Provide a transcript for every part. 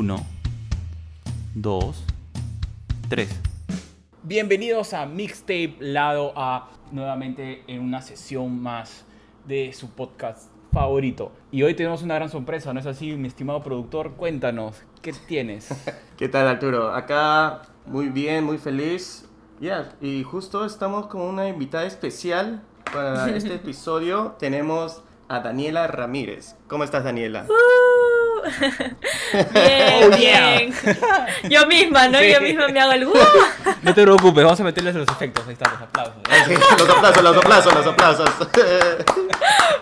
Uno, dos, tres. Bienvenidos a Mixtape Lado A, nuevamente en una sesión más de su podcast favorito. Y hoy tenemos una gran sorpresa, ¿no es así, mi estimado productor? Cuéntanos, ¿qué tienes? ¿Qué tal Arturo? Acá muy bien, muy feliz. Ya, y justo estamos con una invitada especial para este episodio. Tenemos a Daniela Ramírez. ¿Cómo estás Daniela? bien, Oh, yeah. bien. Yo misma, ¿no? Yo misma me hago el ¡uh! No te preocupes, vamos a meterles los efectos, ahí están los aplausos. Sí, los aplausos, los aplausos, los aplausos.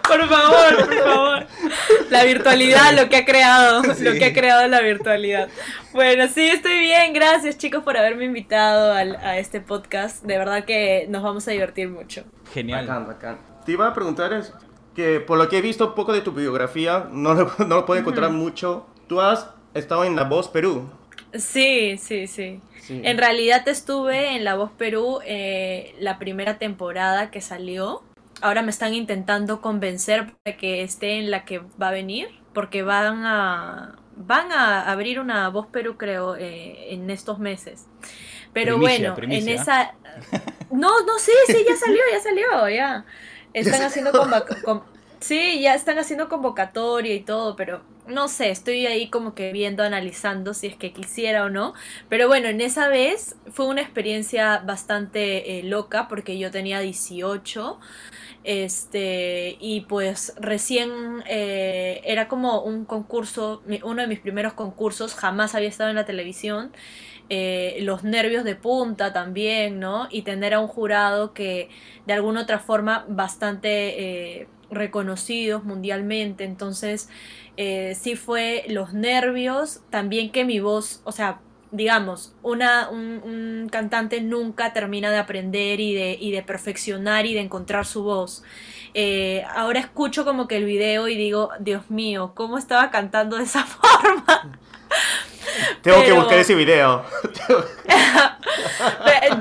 Por favor, por favor. La virtualidad, lo que ha creado, lo que ha creado la virtualidad. Bueno, sí, estoy bien. Gracias, chicos, por haberme invitado al- a este podcast. De verdad que nos vamos a divertir mucho. Genial. Bacán, bacán. Te iba a preguntar es que por lo que he visto un poco de tu biografía, no lo, no lo puedo encontrar mucho. Tú has estado en La Voz Perú. Sí, sí, sí. Sí. En realidad estuve en La Voz Perú eh, la primera temporada que salió. Ahora me están intentando convencer de que esté en la que va a venir, porque van a van a abrir una Voz Perú, creo, eh, en estos meses. Pero Primicia, bueno, primicia. en esa no, no, sí, sí, ya salió, ya salió, ya. Están haciendo con- Sí, ya están haciendo convocatoria y todo, pero no sé, estoy ahí como que viendo, analizando si es que quisiera o no. Pero bueno, en esa vez fue una experiencia bastante eh, loca porque yo tenía 18. Este, y pues recién eh, era como un concurso, uno de mis primeros concursos, jamás había estado en la televisión. Eh, los nervios de punta también, ¿no? Y tener a un jurado que de alguna otra forma bastante eh, reconocidos mundialmente. Entonces, eh, sí fue los nervios, también que mi voz, o sea, digamos, una, un, cantante nunca termina de aprender y de, y de perfeccionar y de encontrar su voz. Ahora escucho como que el video y digo, Dios mío, ¿cómo estaba cantando de esa forma? Tengo que buscar ese video.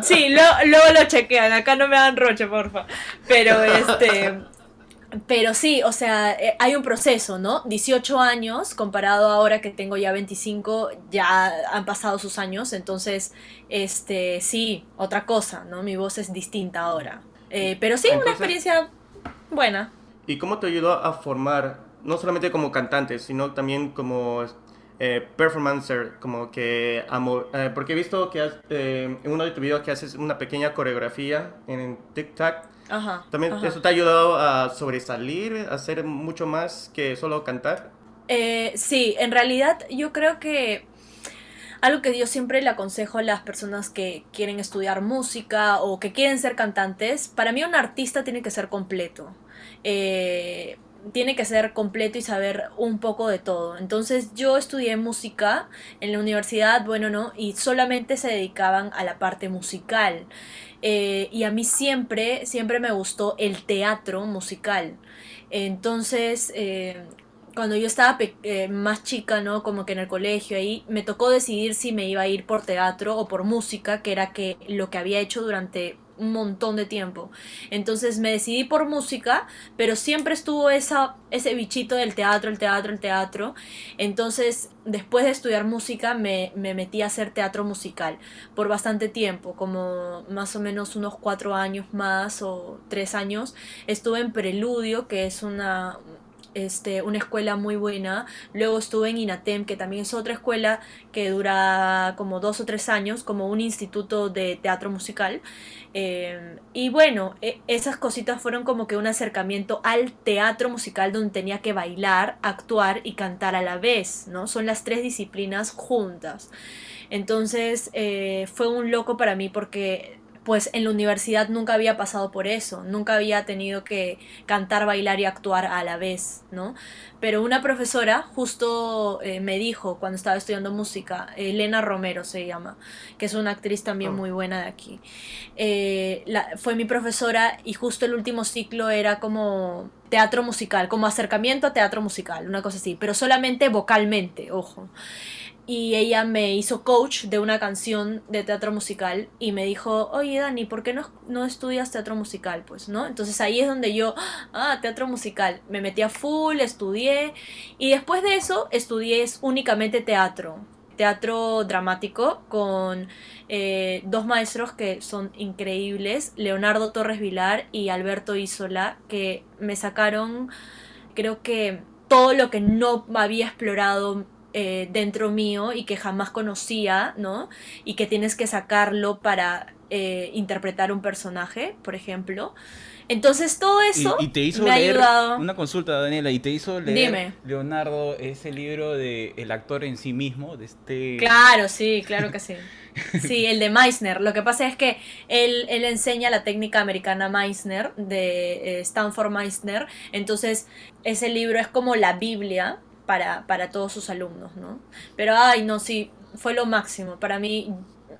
Sí, lo- luego lo chequean, acá no me dan roche, porfa. Pero este. Pero sí, o sea, eh, hay un proceso, ¿no? 18 años, comparado ahora que tengo ya 25, ya han pasado sus años, entonces, este, sí, otra cosa, ¿no? Mi voz es distinta ahora. Eh, pero sí, una Entonces- experiencia buena. ¿Y cómo te ayudó a formar, no solamente como cantante, sino también como eh, performancer? Como que, amo- eh, porque he visto que has, eh, en uno de tus videos que haces una pequeña coreografía en TikTok. Ajá. ¿También ajá. eso te ha ayudado a sobresalir, a hacer mucho más que solo cantar? Eh, sí, en realidad yo creo que algo que yo siempre le aconsejo a las personas que quieren estudiar música o que quieren ser cantantes, para mí un artista tiene que ser completo. Eh, tiene que ser completo y saber un poco de todo. Entonces yo estudié música en la universidad, bueno, no, y solamente se dedicaban a la parte musical. Eh, y a mí siempre, siempre me gustó el teatro musical. Entonces, eh, cuando yo estaba eh, más chica, ¿no? Como que en el colegio ahí, me tocó decidir si me iba a ir por teatro o por música, que era que lo que había hecho durante un montón de tiempo. Entonces me decidí por música, pero siempre estuvo esa, ese bichito del teatro, el teatro, el teatro. Entonces, después de estudiar música, me, me metí a hacer teatro musical por bastante tiempo, como más o menos unos cuatro años más o tres años. Estuve en Preludio, que es una, este, una escuela muy buena. Luego estuve en INATEM, que también es otra escuela que dura como dos o tres años, como un instituto de teatro musical. Eh, y bueno, e- esas cositas fueron como que un acercamiento al teatro musical donde tenía que bailar, actuar y cantar a la vez, ¿no? Son las tres disciplinas juntas. Entonces eh, fue un loco para mí porque pues en la universidad nunca había pasado por eso, nunca había tenido que cantar, bailar y actuar a la vez, ¿no? Pero una profesora justo eh, me dijo cuando estaba estudiando música, Elena Romero se llama, que es una actriz también oh. muy buena de aquí. Eh, fue mi profesora y justo el último ciclo era como teatro musical, como acercamiento a teatro musical, una cosa así, pero solamente vocalmente, ojo y ella me hizo coach de una canción de teatro musical y me dijo, oye Dani, ¿por qué no, no estudias teatro musical? Pues, ¿no? Entonces ahí es donde yo, ah, teatro musical, me metí a full, estudié y después de eso estudié únicamente teatro, teatro dramático con eh, dos maestros que son increíbles, Leonardo Torres Vilar y Alberto Isola, que me sacaron, creo que todo lo que no había explorado eh, dentro mío y que jamás conocía, ¿no? Y que tienes que sacarlo para eh, interpretar un personaje, por ejemplo. Entonces todo eso y, te hizo leer una consulta, Daniela, y te hizo leer Leonardo ese libro de El actor en sí mismo, de este. Claro, sí, claro que sí. Sí, el de Meissner. Lo que pasa es que él, él enseña la técnica americana Meissner, de eh, Stanford Meissner. Entonces, ese libro es como la Biblia para, para todos sus alumnos, ¿no? Pero, ay, no, sí, fue lo máximo. Para mí,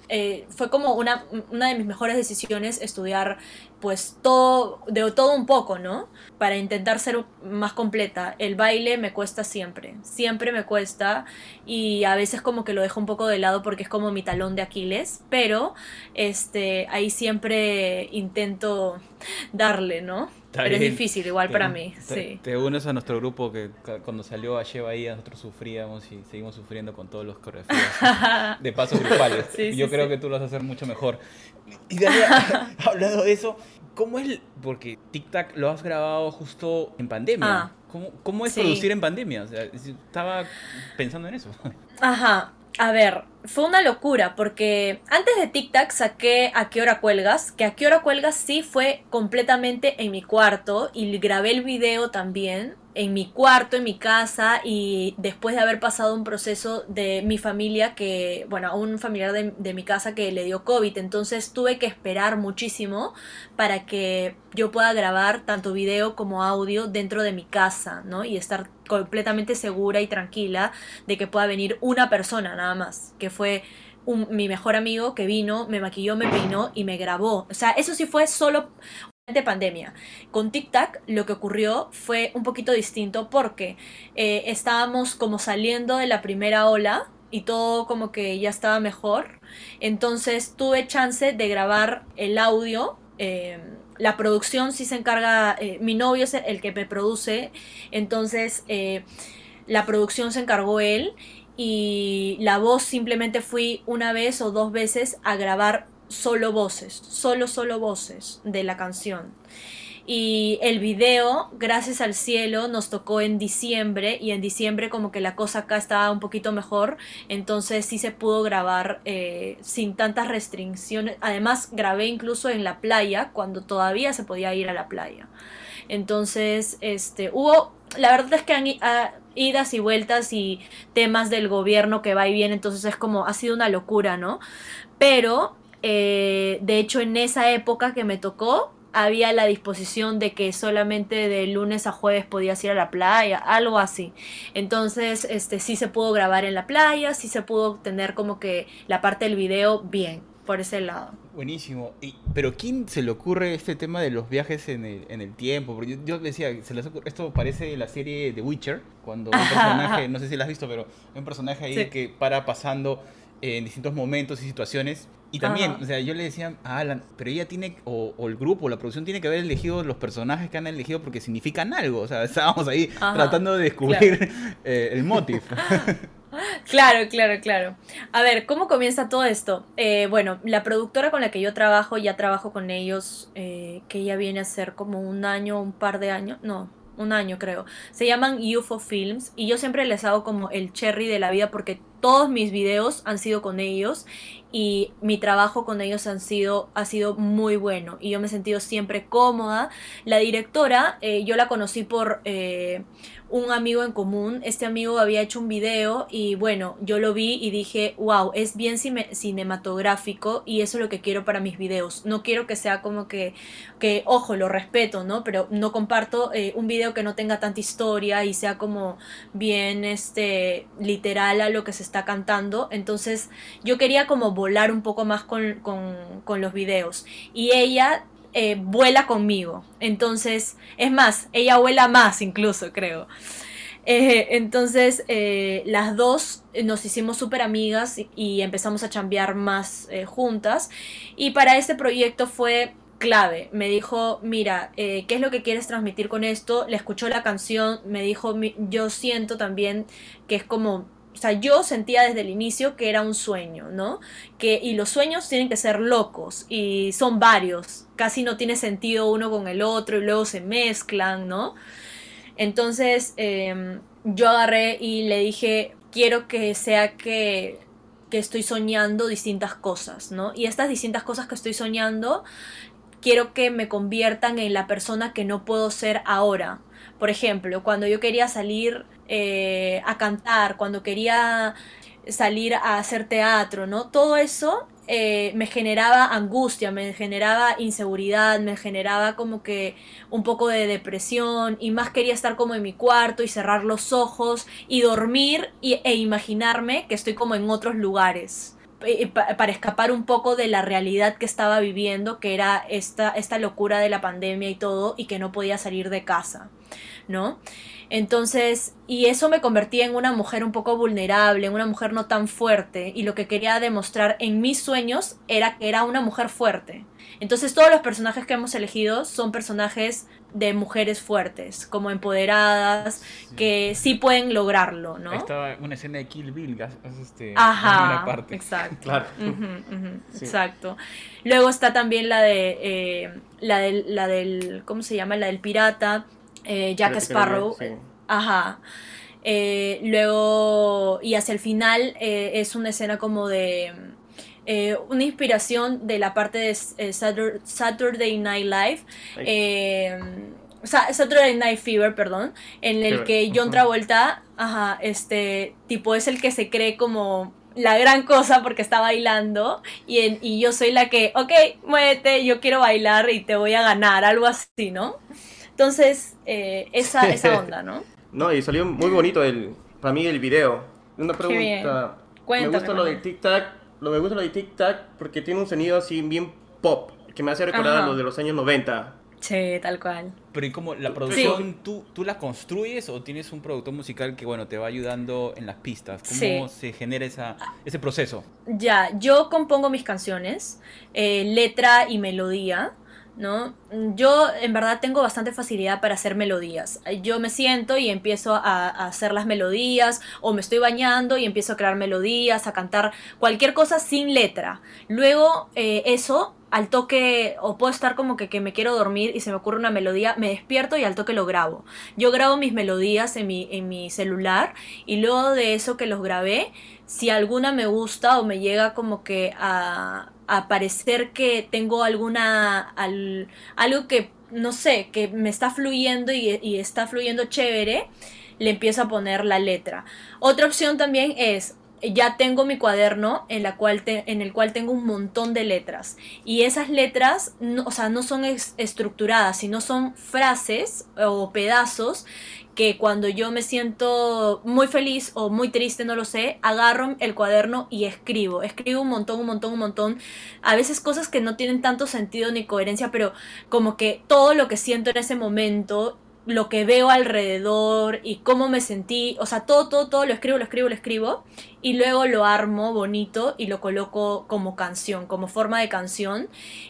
eh, fue como una, una, de mis mejores decisiones estudiar pues todo, de todo un poco, ¿no? Para intentar ser más completa. El baile me cuesta siempre, siempre me cuesta y a veces como que lo dejo un poco de lado porque es como mi talón de Aquiles, pero este, ahí siempre intento darle, ¿no? Pero es difícil, igual para mí. Te, sí. te unes a nuestro grupo que cuando salió a Lleva ahí nosotros sufríamos y seguimos sufriendo con todos los coreografías de pasos grupales. Yo creo que tú lo vas a hacer mucho mejor. Y hablando de eso, ¿cómo es? Porque Tic Tac lo has grabado justo en pandemia. Ah, ¿Cómo, ¿Cómo, es producir en pandemia? O sea, estaba pensando en eso. Ajá. A ver, fue una locura porque antes de Tic Tac saqué A qué hora cuelgas, que A qué hora cuelgas sí fue completamente en mi cuarto y grabé el video también en mi cuarto, en mi casa y después de haber pasado un proceso de mi familia que, bueno, un familiar de, de, mi casa que le dio COVID, entonces tuve que esperar muchísimo para que yo pueda grabar tanto video como audio dentro de mi casa, ¿no? Y estar completamente segura y tranquila de que pueda venir una persona nada más, que fue un, mi mejor amigo que vino, me maquilló, me peinó y me grabó. O sea, eso sí fue solo de pandemia. Con Tic Tac lo que ocurrió fue un poquito distinto porque eh, estábamos como saliendo de la primera ola y todo como que ya estaba mejor. Entonces tuve chance de grabar el audio. Em, la producción sí se encarga, eh, mi novio es el que me produce, entonces eh, la producción se encargó él y la voz simplemente fui una vez o dos veces a grabar solo voces, solo, solo voces de la canción. Y el video, gracias al cielo, nos tocó en diciembre y en diciembre como que la cosa acá estaba un poquito mejor, entonces sí se pudo grabar eh, sin tantas restricciones. Además grabé incluso en la playa cuando todavía se podía ir a la playa. Entonces, este, hubo, la verdad es que han ah, idas y vueltas y temas del gobierno que va y viene, entonces es como, ha sido una locura, ¿no? Pero eh, de hecho, en esa época que me tocó, había la disposición de que solamente de lunes a jueves podías ir a la playa, algo así. Entonces, este sí se pudo grabar en la playa, sí se pudo tener como que la parte del video bien, por ese lado. Buenísimo. Y, pero ¿quién se le ocurre este tema de los viajes en el, en el tiempo? Porque yo, decía, se les esto parece la serie The Witcher, cuando un personaje, no sé si la has visto, pero un personaje ahí que para pasando en distintos momentos y situaciones y también, o sea, yo le decía a Alan, pero ella tiene, o, el grupo, la producción tiene que haber elegido los personajes que han elegido porque significan algo. O sea, estábamos ahí tratando de descubrir eh, el motivo. Claro, claro, claro. A ver, ¿cómo comienza todo esto? Eh, bueno, la productora con la que yo trabajo, ya trabajo con ellos, eh, que ya viene a ser como un año, un par de años, no, un año creo. Se llaman UFO Films y yo siempre les hago como el cherry de la vida porque todos mis videos han sido con ellos y mi trabajo con ellos han sido, ha sido muy bueno y yo me he sentido siempre cómoda. La directora, eh, yo la conocí por... Eh, un amigo en común. Este amigo había hecho un video y bueno, yo lo vi y dije, wow, es bien cinematográfico y eso es lo que quiero para mis videos. No quiero que sea como que, que ojo, lo respeto, ¿no? Pero no comparto eh, un video que no tenga tanta historia y sea como bien este, literal a lo que se está cantando. Entonces yo quería como volar un poco más con, con, con los videos. Y ella eh, vuela conmigo. Entonces, es más, ella vuela más incluso, creo. Eh, entonces, eh, las dos nos hicimos súper amigas y, empezamos a chambear más juntas. Y para este proyecto fue clave. Me dijo, mira, ¿qué es lo que quieres transmitir con esto? Le escuchó la canción, me dijo, yo siento también que es como o sea, yo sentía desde el inicio que era un sueño, ¿no? Que, y los sueños tienen que ser locos y son varios, casi no tiene sentido uno con el otro y luego se mezclan, ¿no? Entonces em, yo agarré y le dije, quiero que sea que, que estoy soñando distintas cosas, ¿no? Y estas distintas cosas que estoy soñando, quiero que me conviertan en la persona que no puedo ser ahora. Por ejemplo, cuando yo quería salir eh, a cantar, cuando quería salir a hacer teatro, ¿no? Todo eso eh, me generaba angustia, me generaba inseguridad, me generaba como que un poco de depresión y más quería estar como en mi cuarto y cerrar los ojos y dormir e imaginarme que estoy como en otros lugares eh, para escapar un poco de la realidad que estaba viviendo, que era esta, esta locura de la pandemia y todo, y que no podía salir de casa, ¿no? Entonces, y eso me convertía en una mujer un poco vulnerable, en una mujer no tan fuerte, y lo que quería demostrar en mis sueños era que era una mujer fuerte. Entonces, todos los personajes que hemos elegido son personajes de mujeres fuertes, como empoderadas, que sí pueden lograrlo, ¿no? Estaba una escena de Kill Bill, este, Ajá, parte. exacto. claro. Exacto. Luego está también la de, eh, la del, la del, ¿cómo se llama? La del pirata, eh, Jack Sparrow. Ajá. Eh, luego, y hacia el final eh, es una escena como de una inspiración de la parte de Saturday Night Live. Saturday Night Fever, perdón, en el que John Travolta, ajá, este tipo es el que se cree como la gran cosa porque está bailando y, y yo soy la que, ok, muévete, yo quiero bailar y te voy a ganar, algo así, ¿no? Entonces, eh, esa, esa onda, ¿no? no, y salió muy bonito el, para mí el video. Una pregunta. me gusta lo de Tic Tac, lo me gusta lo de Tic Tac porque tiene un sonido así bien pop, que me hace recordar a lo de los años 90. Sí, tal cual. Pero ¿y cómo la producción, ¿tú, tú la construyes o tienes un productor musical que, bueno, te va ayudando en las pistas? ¿Cómo se genera esa, ese proceso? Ya, yo compongo mis canciones, eh, letra y melodía. ¿No? Yo en verdad tengo bastante facilidad para hacer melodías. Yo me siento y empiezo a, hacer las melodías o me estoy bañando y empiezo a crear melodías, a cantar cualquier cosa sin letra. Luego eh, eso al toque, o puedo estar como que, que, me quiero dormir y se me ocurre una melodía, me despierto y al toque lo grabo. Yo grabo mis melodías en mi, en mi celular y luego de eso que los grabé, si alguna me gusta o me llega como que a, parecer que tengo alguna, algo que, no sé, que me está fluyendo y, está fluyendo chévere, le empiezo a poner la letra. Otra opción también es, ya tengo mi cuaderno en, la cual en el cual tengo un montón de letras. Y esas letras, no, o sea, no son estructuradas, sino son frases o pedazos que cuando yo me siento muy feliz o muy triste, no lo sé, agarro el cuaderno y escribo. Escribo un montón, un montón, un montón. A veces cosas que no tienen tanto sentido ni coherencia, pero como que todo lo que siento en ese momento lo que veo alrededor y cómo me sentí, o sea, todo, todo, todo lo escribo, lo escribo, lo escribo y luego lo armo bonito y lo coloco como canción, como forma de canción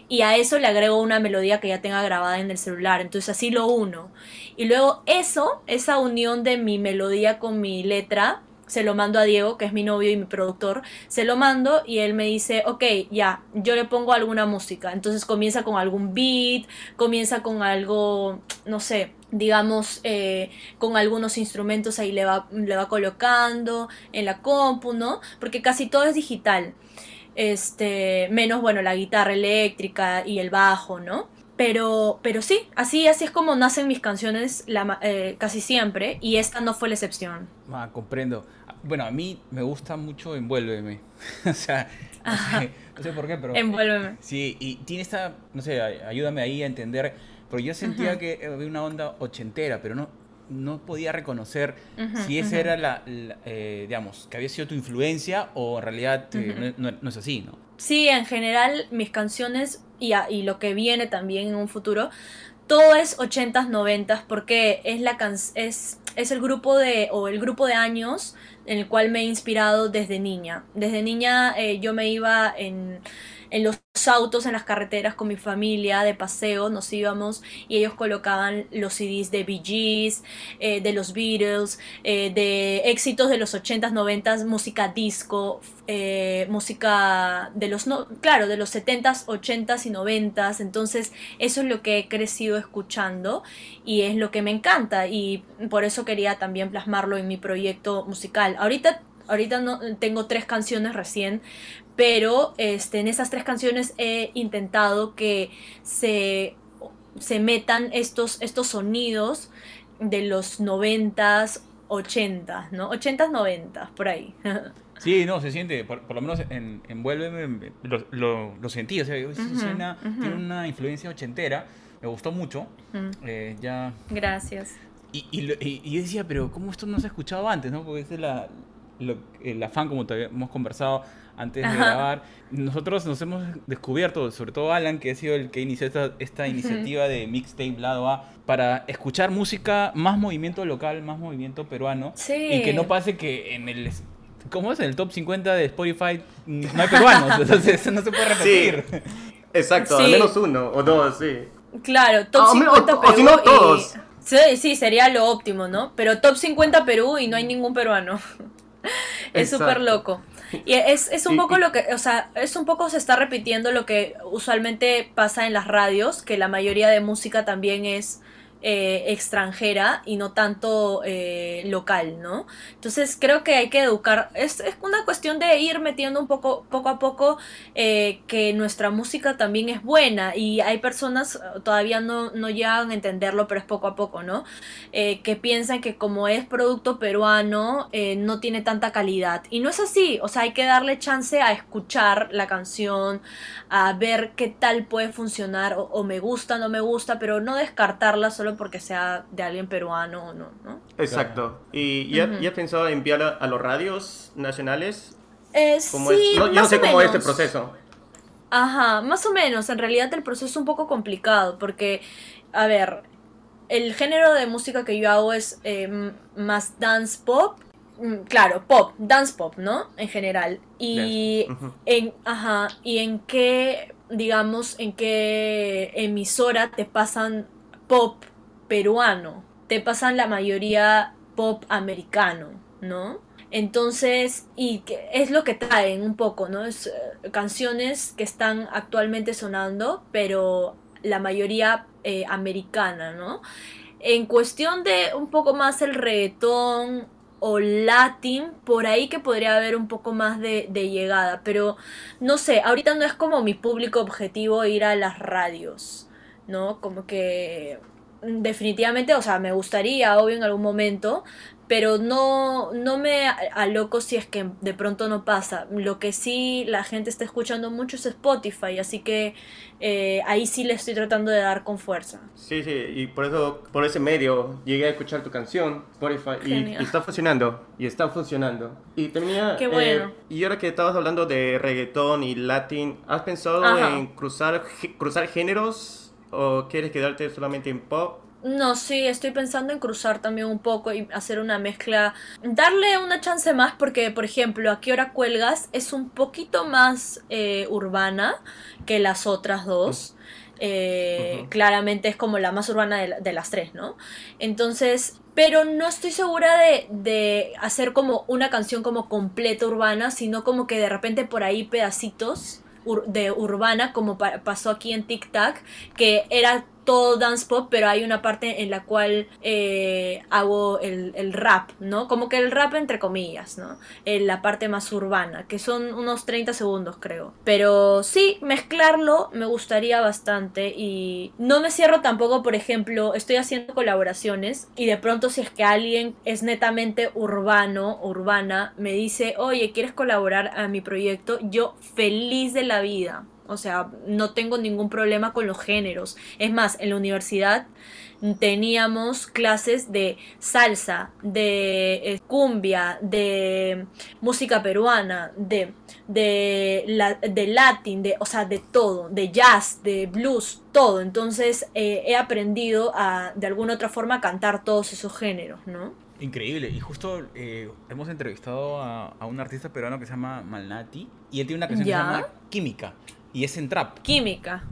y a eso le agrego una melodía que ya tenga grabada en el celular, entonces así lo uno. Y luego eso, esa unión de mi melodía con mi letra, se lo mando a Diego, que es mi novio y mi productor, se lo mando y él me dice, ok, ya, yo le pongo alguna música. Entonces comienza con algún beat, comienza con algo, no sé, digamos, eh, con algunos instrumentos ahí le va, le va colocando en la compu, ¿no? Porque casi todo es digital. Este, menos, bueno, la guitarra eléctrica y el bajo, ¿no? Pero, pero sí, así, así es como nacen mis canciones la, eh, casi siempre y esta no fue la excepción. Ah, comprendo. Bueno, a mí me gusta mucho Envuélveme. o sea, no sé, por qué, pero... Envuélveme. sí, y tiene esta, no sé, ayúdame ahí a entender, pero yo sentía que había una onda ochentera, pero no, no podía reconocer si esa era la, eh, digamos, que había sido tu influencia o en realidad eh, no, es así, ¿no? Sí, en general mis canciones y, y lo que viene también en un futuro, todo es 80s, 90s porque es, la es, es el grupo de, o el grupo de años en el cual me he inspirado desde niña. Desde niña eh, yo me iba en en los autos, en las carreteras con mi familia de paseo, nos íbamos y ellos colocaban los CDs de Bee Gees, eh, de los Beatles, eh, de éxitos de los 80s, 90s, música disco, eh, música de los, no, claro, de los 70s, 80s y 90s. Entonces, eso es lo que he crecido escuchando y es lo que me encanta y por eso quería también plasmarlo en mi proyecto musical. Ahorita ahorita no tengo tres canciones recién, pero este, en esas tres canciones he intentado que se, se metan estos, estos sonidos de los noventas, ochentas, ¿no? Ochentas, noventas, por ahí. Sí, no, se siente, por, lo menos en Envuélveme lo, lo, lo sentí, o sea, tiene una influencia ochentera, me gustó mucho. Eh, ya... Gracias. Y, y, y, yo decía, pero ¿cómo esto no se ha escuchado antes? ¿no? Porque es la, el afán, como te hemos conversado, antes de grabar. Nosotros nos hemos descubierto, sobre todo Alan, que ha sido el que inició esta, iniciativa de Mixtape Lado A, para escuchar música, más movimiento local, más movimiento peruano. Y que no pase que en el ¿Cómo es? En el top 50 de Spotify no hay peruanos, entonces eso no se puede repetir. exacto, al menos uno o dos, sí. Claro, top 50 ah, Perú. no todos. Sí, sí, sería lo óptimo, ¿no? Pero top 50 Perú y no hay ningún peruano. es súper loco. Y es, es un poco lo que, o sea, es un poco se está repitiendo lo que usualmente pasa en las radios, que la mayoría de música también es eh, extranjera y no tanto eh, local, ¿no? Entonces creo que hay que educar, es, una cuestión de ir metiendo un poco, poco a poco eh, que nuestra música también es buena y hay personas todavía no, no llegan a entenderlo, pero es poco a poco, ¿no? que piensan que como es producto peruano no tiene tanta calidad y no es así, o sea, hay que darle chance a escuchar la canción, a ver qué tal puede funcionar o, o me gusta, no me gusta, pero no descartarla solo porque sea de alguien peruano o no, ¿no? Exacto. ¿Y ya, has pensado enviar a, los radios nacionales? Eh, ¿Cómo sí, No, yo no sé cómo es este proceso. Ajá, más o menos. En realidad el proceso es un poco complicado porque, a ver, el género de música que yo hago es eh, más dance pop. Mm, claro, pop, dance pop, ¿no? En general. Y en, ajá, y en qué, digamos, en qué emisora te pasan pop peruano, te pasan la mayoría pop americano, ¿no? Entonces, y es lo que traen un poco, ¿no? Eh, canciones que están actualmente sonando, pero la mayoría eh, americana, ¿no? En cuestión de un poco más el reggaetón o latín, por ahí que podría haber un poco más de, llegada, pero no sé, ahorita no es como mi público objetivo ir a las radios, ¿no? Como que definitivamente, o sea, me gustaría, obvio, en algún momento, pero no, no me aloco si es que de pronto no pasa. Lo que sí la gente está escuchando mucho es Spotify, así que eh, ahí sí le estoy tratando de dar con fuerza. Sí, sí, y por eso, por ese medio, llegué a escuchar tu canción, Spotify, y, está funcionando, y está funcionando. Y tenía... Qué eh, bueno. y ahora que estabas hablando de reggaetón y latín, ¿has pensado en cruzar, cruzar géneros? ¿O quieres quedarte solamente en pop? No, sí, estoy pensando en cruzar también un poco y hacer una mezcla. Darle una chance más porque, por ejemplo, A qué hora cuelgas es un poquito más eh, urbana que las otras dos. Eh, claramente es como la más urbana de, las tres, ¿no? Entonces, pero no estoy segura de, de, hacer como una canción como completa urbana, sino como que de repente por ahí pedacitos de urbana, como pasó aquí en Tic Tac, que era todo dance pop, pero hay una parte en la cual eh, hago el, rap, ¿no? Como que el rap entre comillas, ¿no? En la parte más urbana, que son unos 30 segundos creo. Pero sí, mezclarlo me gustaría bastante y no me cierro tampoco, por ejemplo, estoy haciendo colaboraciones y de pronto si es que alguien es netamente urbano, urbana, me dice, oye, ¿quieres colaborar a mi proyecto? Yo feliz de la vida. O sea, no tengo ningún problema con los géneros. Es más, en la universidad teníamos clases de salsa, de eh, cumbia, de música peruana, de, de, la, de latin, de, o sea, de todo, de jazz, de blues, todo. Entonces eh, he aprendido a, de alguna otra forma, a cantar todos esos géneros, ¿no? Increíble. Y justo eh, hemos entrevistado a, un artista peruano que se llama Malnati y él tiene una canción que se llama Química. Y es en trap. Química.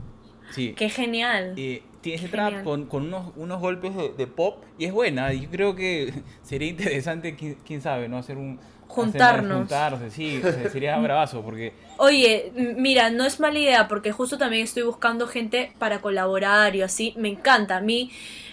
Sí. Qué genial. Eh, tiene ese trap con, unos, unos golpes de, pop y es buena. Yo creo que sería interesante, quién, sabe, ¿no? Hacer un... Juntarnos. juntarse, sí, sería bravazo porque... Oye, mira, no es mala idea porque justo también estoy buscando gente para colaborar y así. Me encanta. A mí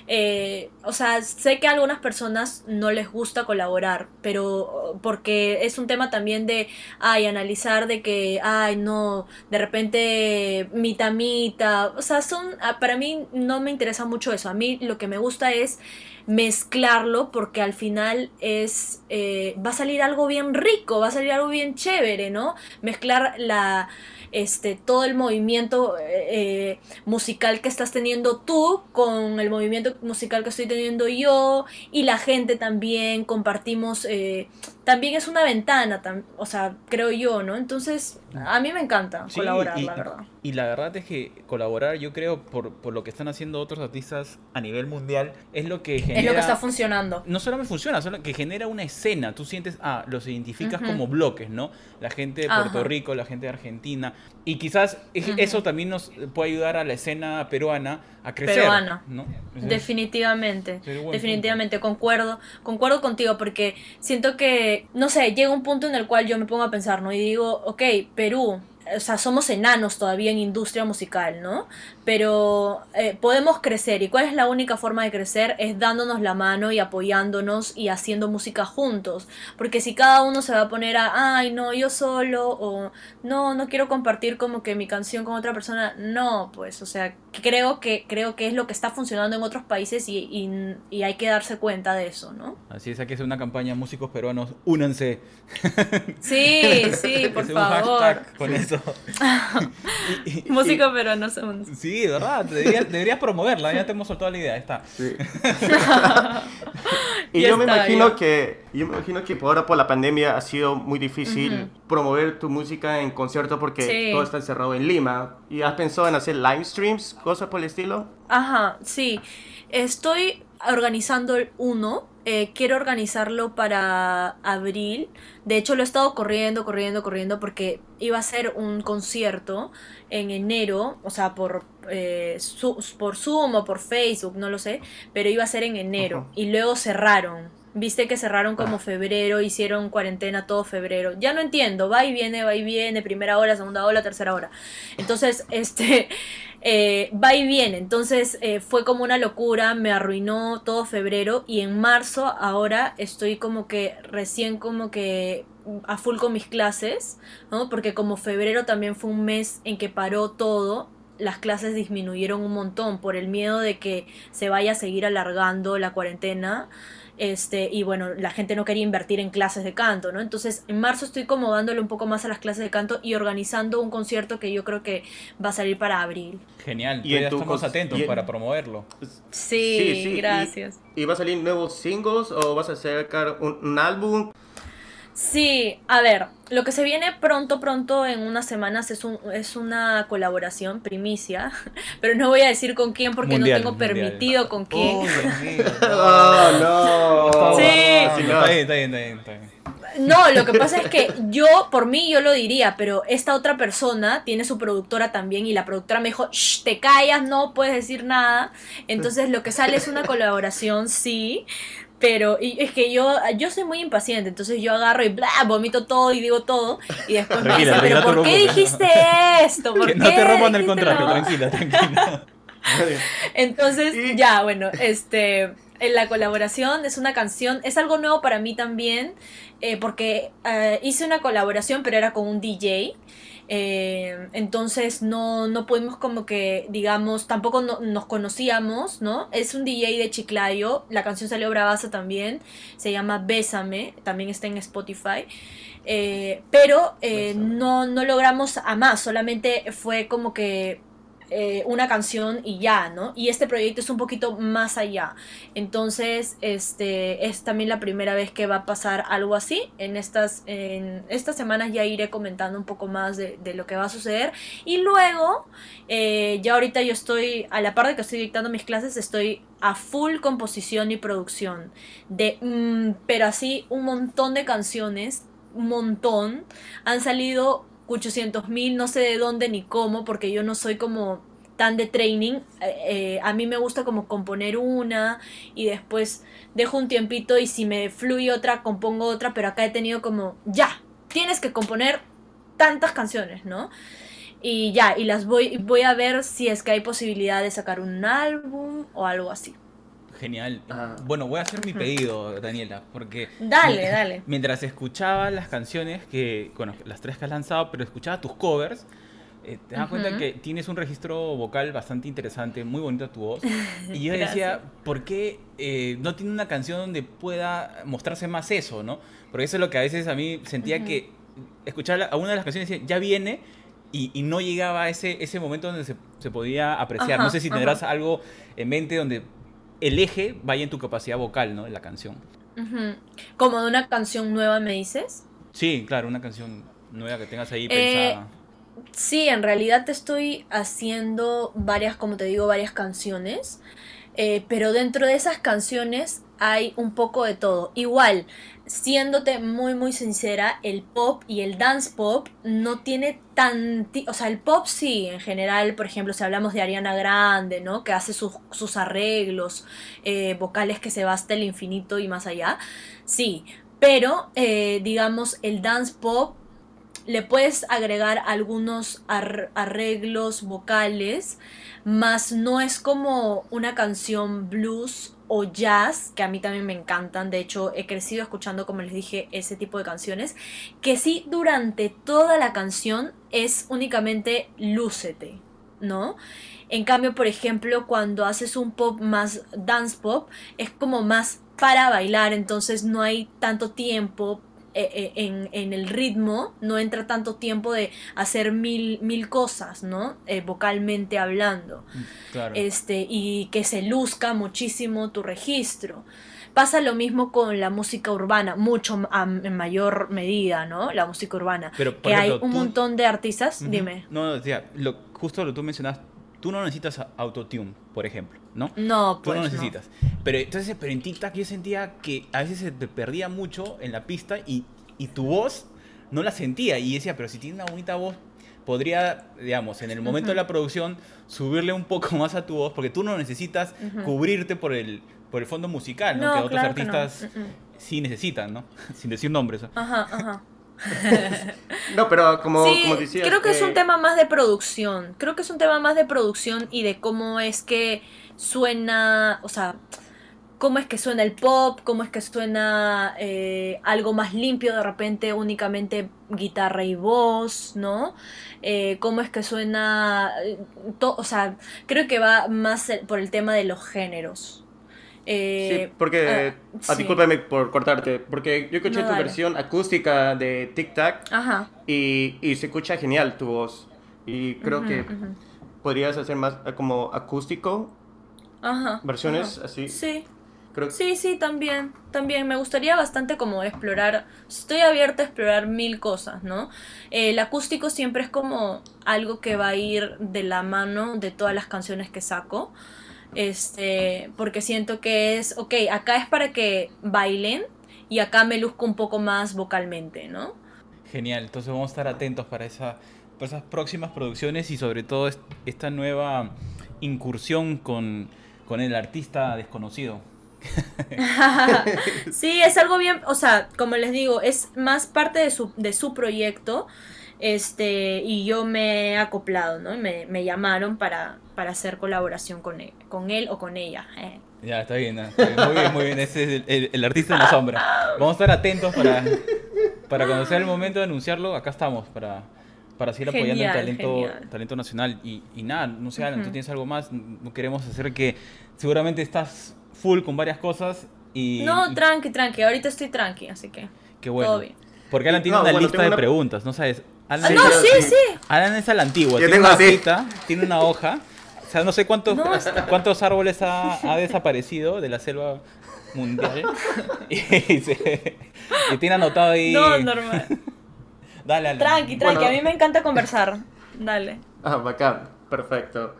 eh, o sea, sé que a algunas personas no les gusta colaborar, pero porque es un tema también de, ay, analizar de que, ay, no, de repente mitad, o sea, son, ah, para mí no me interesa mucho eso, a mí lo que me gusta es mezclarlo porque al final es eh, va a salir algo bien rico, va a salir algo bien chévere, ¿no? Mezclar la este, todo el movimiento eh, eh, musical que estás teniendo tú con el movimiento musical que estoy teniendo yo y la gente también. Compartimos eh, también es una ventana, o sea, creo yo, ¿no? Entonces, a mí me encanta colaborar, la verdad. Y la verdad es que colaborar, yo creo, por, por, lo que están haciendo otros artistas a nivel mundial, es lo que genera... Es lo que está funcionando. No solamente funciona, solo que genera una escena. Tú sientes, ah, los identificas como bloques, ¿no? La gente de Puerto Rico, la gente de Argentina. Y quizás eso también nos puede ayudar a la escena peruana a crecer. Peruana. ¿no? Definitivamente. Definitivamente, concuerdo. Concuerdo contigo porque siento que, no sé, llega un punto en el cual yo me pongo a pensar, ¿no? Y digo, ok, Perú, o sea, somos enanos todavía en industria musical, ¿no? Pero eh, podemos crecer y cuál es la única forma de crecer es dándonos la mano y apoyándonos y haciendo música juntos. Porque si cada uno se va a poner a, ay, no, yo solo o no, no quiero compartir como que mi canción con otra persona, no, pues, o sea, creo que, creo que es lo que está funcionando en otros países y, y, hay que darse cuenta de eso, ¿no? Así es, hay que hacer una campaña, músicos peruanos, únanse. Sí, sí, por favor. con eso. Música peruano, Sí, de verdad, deberías, promoverla, ya te hemos soltado la idea, está. y yo me imagino que yo me imagino que por ahora por la pandemia ha sido muy difícil promover tu música en concierto porque todo está encerrado en Lima. ¿Y has pensado en hacer live streams, cosas por el estilo? Ajá, sí. Estoy organizando uno. Eh, quiero organizarlo para abril. De hecho, lo he estado corriendo, corriendo, corriendo porque iba a ser un concierto en enero, o sea, por, eh, por Zoom o por Facebook, no lo sé, pero iba a ser en enero y luego cerraron. Viste que cerraron como ah. febrero, hicieron cuarentena todo febrero. Ya no entiendo, va y viene, va y viene, primera hora, segunda hora, tercera hora. Entonces, este, eh, va y viene. Entonces eh, fue como una locura, me arruinó todo febrero y en marzo ahora estoy como que recién como que a full con mis clases, ¿no? Porque como febrero también fue un mes en que paró todo, las clases disminuyeron un montón por el miedo de que se vaya a seguir alargando la cuarentena. Este, y bueno, la gente no quería invertir en clases de canto, ¿no? Entonces, en marzo estoy como dándole un poco más a las clases de canto y organizando un concierto que yo creo que va a ya para abril. Genial, y ya estamos atentos para promoverlo. Sí, gracias. ¿Y, va a salir nuevos singles o vas a sacar un, álbum? Sí, a ver, lo que se viene pronto, pronto, en unas semanas, es, un, es una colaboración, primicia, pero no voy a decir con quién porque no tengo permitido con quién. Oh, no. Sí. está bien, está bien, está bien. No, lo que pasa es que yo, por mí, yo lo diría, pero esta otra persona tiene su productora también y la productora me dijo, Shh, te callas, no puedes decir nada. Entonces lo que sale es una colaboración, sí, pero y es que yo, yo soy muy impaciente, entonces yo agarro y bla, vomito todo y digo todo. Y después me dicen, ¿pero por qué dijiste esto? ¿Por no te rompan el contrato, tranquila, tranquila. entonces, ya, bueno, este. En la colaboración es una canción, es algo nuevo para mí también, eh, porque eh, hice una colaboración, pero era con un DJ. Eh, entonces no, no pudimos como que, digamos, tampoco nos conocíamos, ¿no? Es un DJ de Chiclayo, la canción salió bravaza también, se llama Bésame, también está en Spotify. Eh, pero eh, no, no logramos a más, solamente fue como que eh, una canción y ya, ¿no? Y este proyecto es un poquito más allá. Entonces, este es también la primera vez que va a pasar algo así. En estas, en estas semanas ya iré comentando un poco más de, lo que va a suceder. Y luego, eh, ya ahorita yo estoy, a la par de que estoy dictando mis clases, estoy a full composición y producción. De, mm, pero así, un montón de canciones, un montón. Han salido 800 mil, no sé de dónde ni cómo, porque yo no soy como tan de training. Eh, eh, a mí me gusta como componer una y después dejo un tiempito y si me fluye otra, compongo otra, pero acá he tenido como, ya, tienes que componer tantas canciones, ¿no? Y ya, y las voy, voy a ver si es que hay posibilidad de sacar un álbum o algo así. Genial. Bueno, voy a hacer mi pedido, Daniela, porque... Dale, dale. Mientras escuchaba las canciones que, bueno, las tres que has lanzado, pero escuchaba tus covers, eh, te das cuenta que tienes un registro vocal bastante interesante, muy bonita tu voz. Y yo decía, ¿por qué eh, no tiene una canción donde pueda mostrarse más eso, no? Porque eso es lo que a veces a mí sentía que escuchar a una de las canciones decía, ya viene, y, no llegaba a ese, ese momento donde se, se podía apreciar. no sé si tendrás algo en mente donde el eje vaya en tu capacidad vocal, ¿no? De la canción. ¿Como de una canción nueva me dices? Sí, claro, una canción nueva que tengas ahí eh, pensada. Sí, en realidad estoy haciendo varias, como te digo, varias canciones. Eh, pero dentro de esas canciones hay un poco de todo. Igual, siéndote muy muy sincera, el pop y el dance pop no tiene tan... O sea, el pop sí, en general, por ejemplo, si hablamos de Ariana Grande, ¿no? Que hace sus, sus arreglos, eh, vocales que se va hasta el infinito y más allá, sí. Pero, eh, digamos, el dance pop le puedes agregar algunos arreglos vocales, más no es como una canción blues o jazz, que a mí también me encantan, de hecho he crecido escuchando, como les dije, ese tipo de canciones, que sí durante toda la canción es únicamente lúcete, ¿no? En cambio, por ejemplo, cuando haces un pop más dance pop, es como más para bailar, entonces no hay tanto tiempo eh, eh, en, el ritmo no entra tanto tiempo de hacer mil, mil cosas, ¿no? Eh, vocalmente hablando. Mm, este, y que se luzca muchísimo tu registro. Pasa lo mismo con la música urbana, mucho en mayor medida, ¿no? La música urbana. Pero, que hay un montón de artistas, dime. No, decía, lo, justo lo que tú mencionas, tú no necesitas autotune, por ejemplo, ¿no? No, Tú no pues necesitas. Pero entonces, pero en TikTok yo sentía que a veces se te perdía mucho en la pista y, y tu voz no la sentía. Y decía, pero si tiene una bonita voz, podría, digamos, en el momento de la producción, subirle un poco más a tu voz, porque tú no necesitas cubrirte por el, por el fondo musical, ¿no? que otros artistas sí necesitan, ¿no? Sin decir nombres. Ajá, ajá. no, pero como, sí, como Creo que es un tema más de producción. Creo que es un tema más de producción y de cómo es que suena, o sea, cómo es que suena el pop, cómo es que suena eh, algo más limpio, de repente únicamente guitarra y voz, ¿no? Eh, cómo es que suena, eh, o sea, creo que va más por el tema de los géneros. Sí, porque, ah, discúlpame por cortarte, porque yo escuché tu versión acústica de Tic Tac Y, y, se escucha genial tu voz. Y creo que podrías hacer más como acústico. Ajá. Versiones así. Sí. Sí, sí, también, también. Me gustaría bastante como explorar, estoy abierta a explorar mil cosas, ¿no? el acústico siempre es como algo que va a ir de la mano de todas las canciones que saco. Este, porque siento que es, ok, acá es para que bailen y acá me luzco un poco más vocalmente, ¿no? Genial, entonces vamos a estar atentos para, esa, para esas próximas producciones y sobre todo esta nueva incursión con, con el artista desconocido. sí, es algo bien, o sea, como les digo, es más parte de su, de su proyecto. Este, y yo me he acoplado, ¿no? Me, me llamaron para, para hacer colaboración con él, con él o con ella. Eh. Ya, está bien, muy bien, muy bien. Ese es el, el, artista en la sombra. Vamos a estar atentos para, para cuando sea el momento de anunciarlo. Acá estamos para, para seguir apoyando el talento, talento nacional. Y, y nada, no sé, Alan, tú tienes algo más. No queremos hacer que seguramente estás full con varias cosas y... No, tranqui, tranqui, ahorita estoy tranqui, así que... Qué bueno. Todo bien. Porque Alan tiene una lista de preguntas, ¿no sabes? Alan, ah, no, sí, sí. Alan es a la antigua, tiene una hojita, tiene una hoja. O sea, no sé cuántos, cuántos árboles ha, ha, desaparecido de la selva mundial. y, y, tiene anotado ahí... No, normal. Dale, Alan. Tranqui, tranqui, a mí me encanta conversar. Dale. Ah, bacán, perfecto.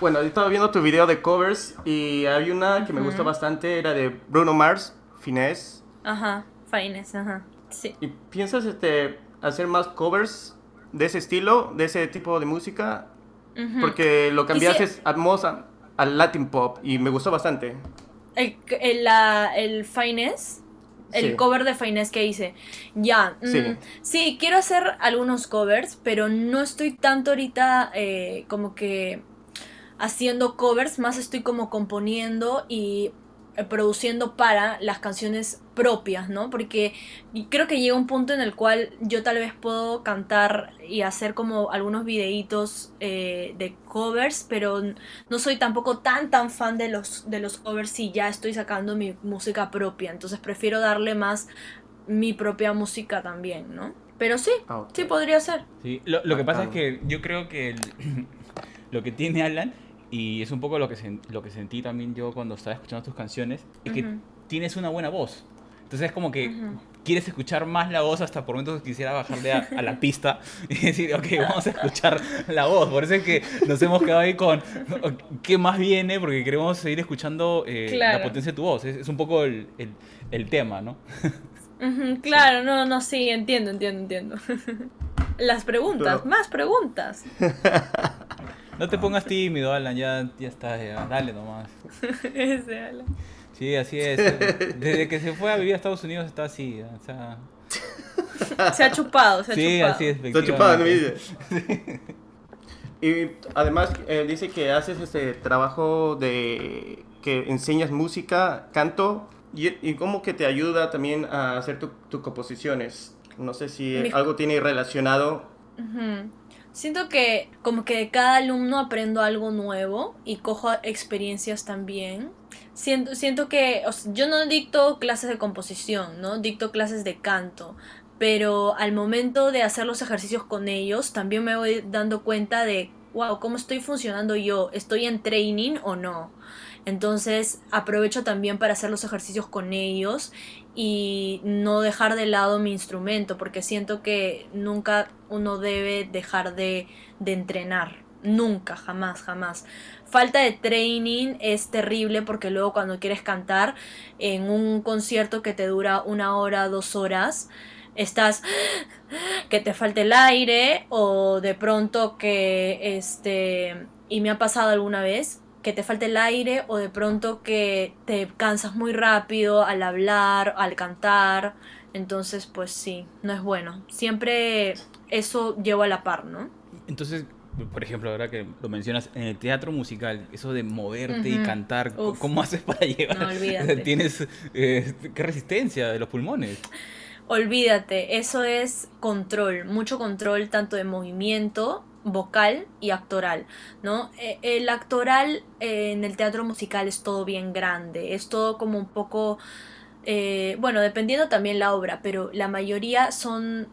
Bueno, yo estaba viendo tu video de covers y hay una que me gustó bastante, era de Bruno Mars, Finesse. Ajá, Finesse, ajá. Sí. ¿Y piensas este, hacer más covers de ese estilo, de ese tipo de música? Porque lo cambiaste si... al Latin pop y me gustó bastante. El, el, la, el Finesse el cover de Finesse que hice. Ya, mm, sí. sí. quiero hacer algunos covers, pero no estoy tanto ahorita eh, como que haciendo covers, más estoy como componiendo y produciendo para las canciones propias, ¿no? Porque creo que llega un punto en el cual yo tal vez puedo cantar y hacer como algunos videitos eh, de covers, pero no soy tampoco tan tan fan de los, de los covers si ya estoy sacando mi música propia, entonces prefiero darle más mi propia música también, ¿no? Pero sí, ah, sí podría ser. Sí, lo, lo que pasa es que yo creo que lo que tiene Alan y es un poco lo que, lo que sentí también yo cuando estaba escuchando tus canciones, es que tienes una buena voz. Entonces es como que quieres escuchar más la voz, hasta por momentos quisiera bajarle a, la pista y decir, ok, vamos a escuchar la voz. Por eso es que nos hemos quedado ahí con qué más viene, porque queremos seguir escuchando eh, la potencia de tu voz. Es, un poco el, el, tema, ¿no? claro, no, no, sí, entiendo, entiendo, entiendo. Las preguntas, más preguntas. No te pongas tímido, Alan, ya, ya está, dale nomás. Ese Alan. Sí, así es. Desde que se fue a vivir a Estados Unidos está así, o sea... Se ha chupado, se ha sí, chupado. así es. Se ha chupado, ¿no? Y además eh, dice que haces ese trabajo de que enseñas música, canto, y, y cómo que te ayuda también a hacer tus composiciones. No sé si algo tiene relacionado. Siento que como que de cada alumno aprendo algo nuevo y cojo experiencias también. Siento, siento que yo no dicto clases de composición, ¿no? Dicto clases de canto, pero al momento de hacer los ejercicios con ellos también me voy dando cuenta de, wow, ¿cómo estoy funcionando yo? ¿Estoy en training o no? Entonces aprovecho también para hacer los ejercicios con ellos y no dejar de lado mi instrumento, porque siento que nunca uno debe dejar de, de entrenar. Nunca, jamás, jamás. Falta de training es terrible porque luego cuando quieres cantar en un concierto que te dura una hora, dos horas, estás que te falte el aire o de pronto que este y me ha pasado alguna vez que te falte el aire o de pronto que te cansas muy rápido al hablar, al cantar. Entonces, pues sí, no es bueno. Siempre eso lleva a la par, ¿no? Entonces, por ejemplo, ahora que lo mencionas, en el teatro musical, eso de moverte y cantar, ¿cómo haces para llegar? No. ¿Tienes eh, qué resistencia de los pulmones? Olvídate, eso es control, mucho control tanto de movimiento vocal y actoral, ¿no? E, el actoral eh, en el teatro musical es todo bien grande, es todo como un poco, eh, bueno, dependiendo también la obra, pero la mayoría son,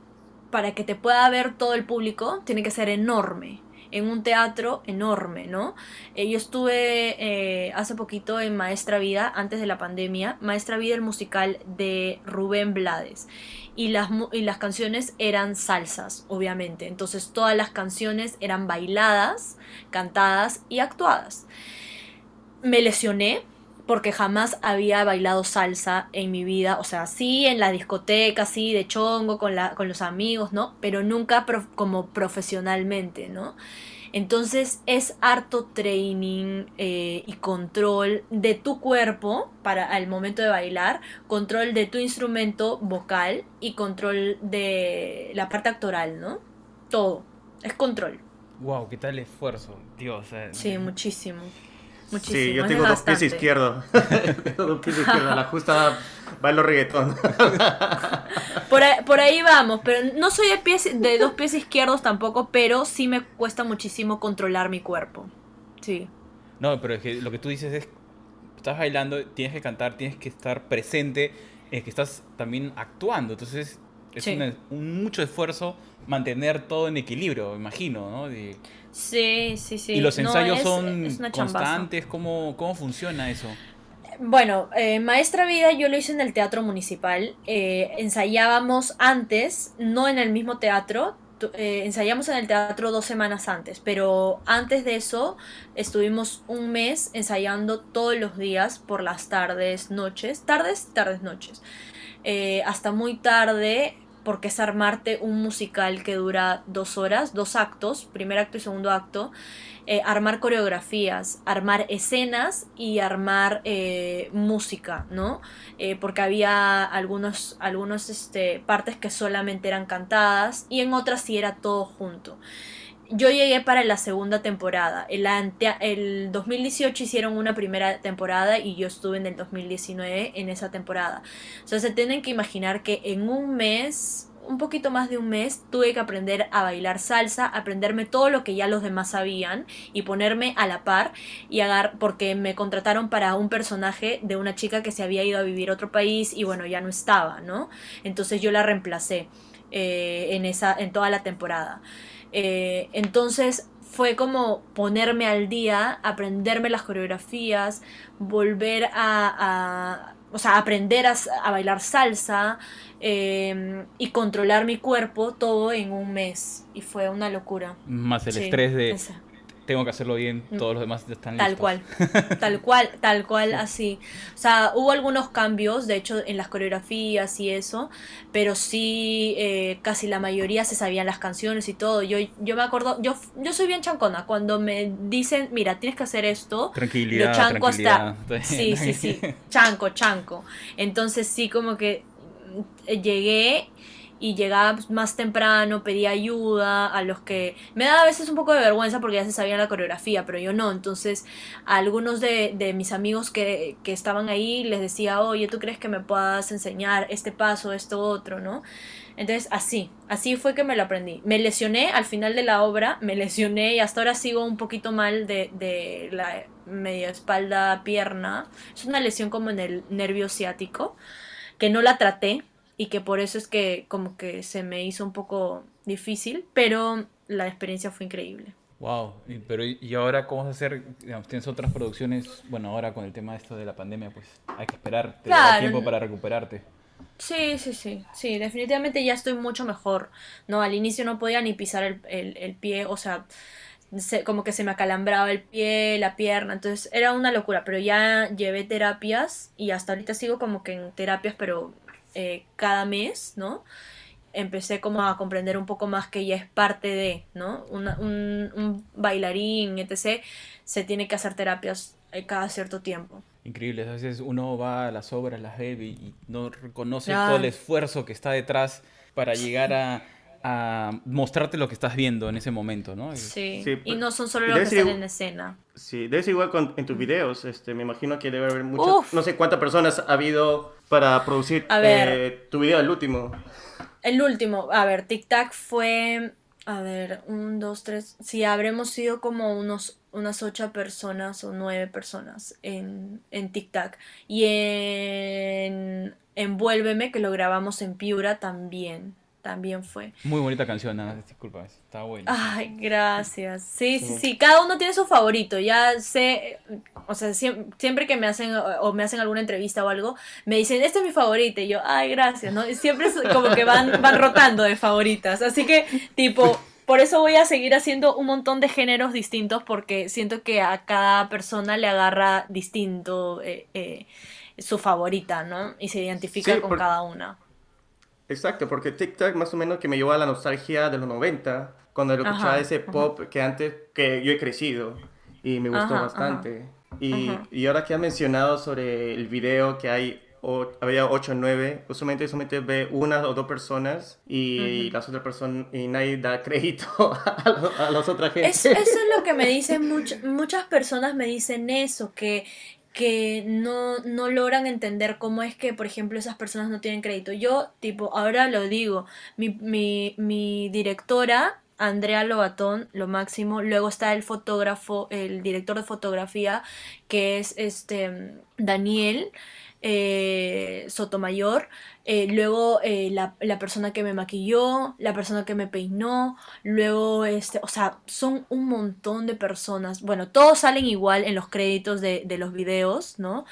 para que te pueda ver todo el público, tiene que ser enorme. En un teatro enorme, ¿no? Eh, yo estuve eh, hace poquito en Maestra Vida, antes de la pandemia, Maestra Vida, el musical de Rubén Blades. Y las, y las canciones eran salsas, obviamente. Entonces todas las canciones eran bailadas, cantadas y actuadas. Me lesioné porque jamás había bailado salsa en mi vida, o sea, sí en la discoteca, sí de chongo con, la, con los amigos, ¿no? Pero nunca como profesionalmente, ¿no? Entonces es harto training eh, y control de tu cuerpo para al momento de bailar, control de tu instrumento vocal y control de la parte actoral, ¿no? Todo, es control. Wow, qué tal esfuerzo, Dios. sí, muchísimo. Sí, yo tengo dos pies izquierdos. tengo dos pies izquierdos. La justa bailo reggaetón. por, ahí, por ahí vamos, pero no soy de, pies, de dos pies izquierdos tampoco, pero sí me cuesta muchísimo controlar mi cuerpo. Sí. No, pero es que lo que tú dices es, estás bailando, tienes que cantar, tienes que estar presente, es que estás también actuando. Entonces es un, mucho esfuerzo mantener todo en equilibrio, imagino, ¿no? Sí, sí, sí. ¿Y los ensayos son constantes? ¿Cómo, ¿Cómo funciona eso? Bueno, eh, Maestra Vida yo lo hice en el Teatro Municipal. Eh, ensayábamos antes, no en el mismo teatro, eh, ensayamos en el teatro dos semanas antes, pero antes de eso estuvimos un mes ensayando todos los días por las tardes, noches, tardes, tardes, noches, hasta muy tarde porque es armarte un musical que dura dos horas, dos actos, primer acto y segundo acto, eh, armar coreografías, armar escenas y armar eh, música, ¿no? Eh, porque había algunos, algunos este, partes que solamente eran cantadas y en otras sí era todo junto yo llegué para la segunda temporada. El, el 2018 hicieron una primera temporada y yo estuve en el 2019 en esa temporada. O se tienen que imaginar que en un mes, un poquito más de un mes, tuve que aprender a bailar salsa, aprenderme todo lo que ya los demás sabían y ponerme a la par y agar porque me contrataron para un personaje de una chica que se había ido a vivir a otro país y bueno, ya no estaba, ¿no? Entonces yo la reemplacé eh, en, esa, en toda la temporada. Eh, entonces fue como ponerme al día, aprenderme las coreografías, volver a, o sea, aprender a, bailar salsa em, y controlar mi cuerpo todo en un mes. Y fue una locura. Más el estrés de tengo que hacerlo bien, mm. todos los demás están tal listos. Cual, tal cual, tal cual, así. O sea, hubo algunos cambios, de hecho, en las coreografías y eso, pero sí, eh, casi la mayoría se sabían las canciones y todo. Yo, yo me acuerdo, yo, yo soy bien chancona, cuando me dicen, mira, tienes que hacer esto, tranquilidad, chanco hasta... Sí, sí, sí, chanco, chanco. Entonces sí, como que eh, llegué y llegaba más temprano, pedía ayuda a los que me daba a veces un poco de vergüenza porque ya se sabía la coreografía, pero yo no. Entonces, a algunos de, de mis amigos que, que, estaban ahí les decía, oye, ¿tú crees que me puedas enseñar este paso, esto, otro, no? Entonces, así, así fue que me lo aprendí. Me lesioné al final de la obra, me lesioné y hasta ahora sigo un poquito mal de, de la media espalda, pierna. Es una lesión como en el nervio ciático, que no la traté, y que por eso es que como que se me hizo un poco difícil, pero la experiencia fue increíble. Wow, pero ¿y ahora cómo vas a hacer? tienes otras producciones, bueno, ahora con el tema de esto de la pandemia, pues hay que esperar, te da tiempo para recuperarte. Sí, sí, sí, sí, definitivamente ya estoy mucho mejor. No, al inicio no podía ni pisar el, el, pie, o sea, como que se me acalambraba el pie, la pierna, entonces era una locura, pero ya llevé terapias y hasta ahorita sigo como que en terapias, pero eh, cada mes, ¿no? Empecé como a comprender un poco más que ya es parte de, ¿no? un, bailarín, etc., se tiene que hacer terapias eh, cada cierto tiempo. Increíble, a veces uno va a las obras, las ve y no reconoce todo el esfuerzo que está detrás para llegar a, mostrarte lo que estás viendo en ese momento, ¿no? Sí, y pues, no son solo los que están en escena. Sí, debe ser igual con, en tus videos, este, me imagino que debe haber muchas, no sé cuántas personas ha habido para producir eh, tu video, el último. El último, a ver, Tic Tac fue, a ver, un, dos, tres, sí, habremos sido como unos, unas ocho personas o nueve personas en, en Tic Tac. Y en Envuélveme, que lo grabamos en Piura también. También fue. Muy bonita canción, nada, disculpa, está buena. Ay, gracias. Sí, sí, sí, cada uno tiene su favorito, ya sé, o sea, siempre, que me hacen o me hacen alguna entrevista o algo, me dicen, este es mi favorito, y yo, ay, gracias, ¿no? Y siempre es como que van, van rotando de favoritas, así que, tipo, por eso voy a seguir haciendo un montón de géneros distintos porque siento que a cada persona le agarra distinto eh, eh, su favorita, ¿no? Y se identifica con cada una. Exacto, porque TikTok más o menos que me llevó a la nostalgia de los 90, cuando escuchaba ese pop que antes, que yo he crecido y me gustó bastante. Y, y, ahora que ha mencionado sobre el video que hay, había 8 o 9, usualmente, usualmente ve una o dos personas y las otras personas, y nadie da crédito a, las otras gente. eso es lo que me dicen muchas personas, me dicen eso, que que no, no logran entender cómo es que, por ejemplo, esas personas no tienen crédito. Yo, tipo, ahora lo digo, mi, mi, mi directora, Andrea Lobatón, lo máximo. Luego está el fotógrafo, el director de fotografía, que es este Daniel. Eh, Sotomayor, eh, luego eh, la, persona que me maquilló, la persona que me peinó, luego, este, o sea, son un montón de personas. Bueno, todos salen igual en los créditos de, de los videos, ¿no?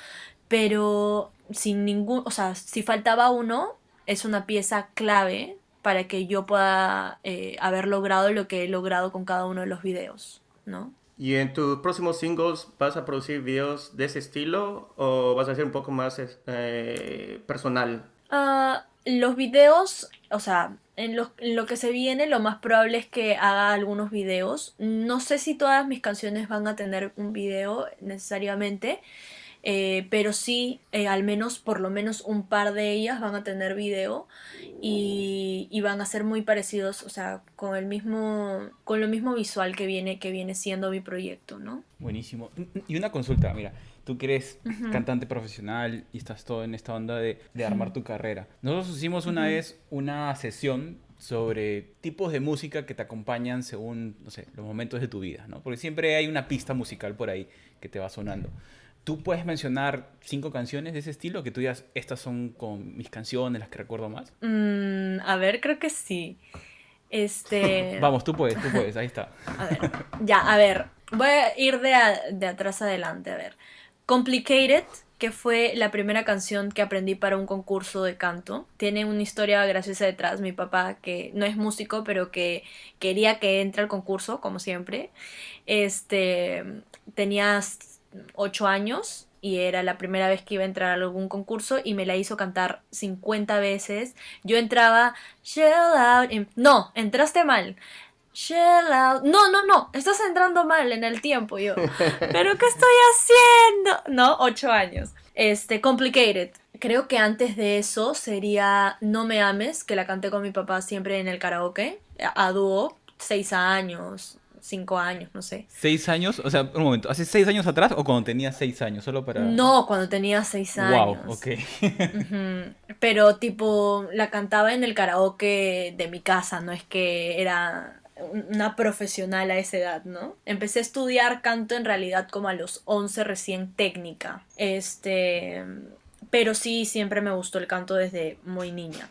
Pero sin ningún, o sea, si faltaba uno, es una pieza clave para que yo pueda haber logrado lo que he logrado con cada uno de los videos, ¿no? ¿Y en tus próximos singles vas a producir videos de ese estilo o vas a hacer un poco más eh, personal? Ah, los videos, o sea, en lo, en lo, que se viene, lo más probable es que haga algunos videos. No sé si todas mis canciones van a tener un video necesariamente. Eh, pero sí, eh, al menos, por lo menos un par de ellas van a tener video y, van a ser muy parecidos, o sea, con el mismo, con lo mismo visual que viene, que viene siendo mi proyecto, ¿no? Buenísimo. Y una consulta, mira, tú que eres cantante profesional y estás todo en esta onda de, armar tu carrera. Nosotros hicimos una vez una sesión sobre tipos de música que te acompañan según, no sé, los momentos de tu vida, ¿no? Porque siempre hay una pista musical por ahí que te va sonando tú puedes mencionar cinco canciones de ese estilo que tú digas, estas son con mis canciones, las que recuerdo más. Mm, a ver, creo que sí. Este... Vamos, tú puedes, tú puedes, ahí está. a ver, ya, a ver, voy a ir de, de atrás adelante, a ver. Complicated, que fue la primera canción que aprendí para un concurso de canto. Tiene una historia graciosa detrás, mi papá, que no es músico, pero que quería que entre al concurso, como siempre. Este, tenías 8 años y era la primera vez que iba a entrar a algún concurso y me la hizo cantar 50 veces. Yo entraba, shell out. Em, no, entraste mal. Shell out. No, no, no, estás entrando mal en el tiempo. Yo, ¿pero qué estoy haciendo? No, 8 años. Este, complicated. Creo que antes de eso sería No me ames, que la canté con mi papá siempre en el karaoke, a, a dúo, 6 años, cinco años, no sé. ¿Seis años? O sea, un momento, ¿hace seis años atrás o cuando tenía seis años? Solo para... No, cuando tenía seis años. Wow, ok. Pero tipo, la cantaba en el karaoke de mi casa, no es que era una profesional a esa edad, ¿no? Empecé a estudiar canto en realidad como a los 11 recién técnica. Este, pero sí, siempre me gustó el canto desde muy niña.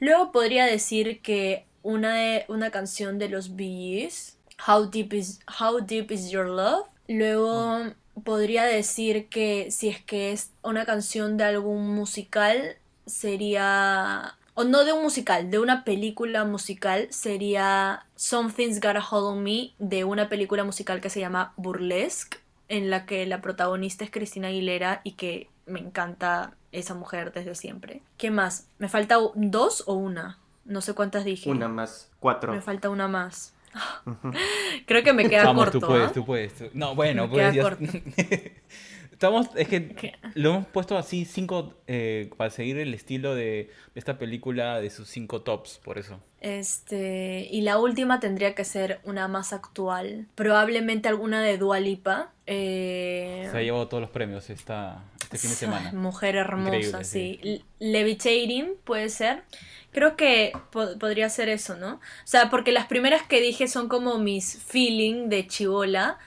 Luego podría decir que una, de, una canción de los Bees How Deep is, How Deep is Your Love. Luego podría decir que si es que es una canción de algún musical, sería... O no de un musical, de una película musical, sería Something's Got a Hold on Me, de una película musical que se llama Burlesque, en la que la protagonista es Cristina Aguilera y que me encanta esa mujer desde siempre. ¿Qué más? ¿Me falta dos o una? No sé cuántas dije. Una más, cuatro. Me falta una más. Creo que me queda Vamos, corto. Tú puedes, ¿ah? tú puedes. No, bueno, pues ya... Estamos, es que lo hemos puesto así cinco eh, para seguir el estilo de esta película de sus cinco tops, por eso. Este, y la última tendría que ser una más actual. Probablemente alguna de Dua Lipa. Eh... Se ha llevado todos los premios esta, este fin de semana. Mujer hermosa, sí. Levitating puede ser. Creo que podría ser eso, ¿no? O sea, porque las primeras que dije son como mis feeling de chivola,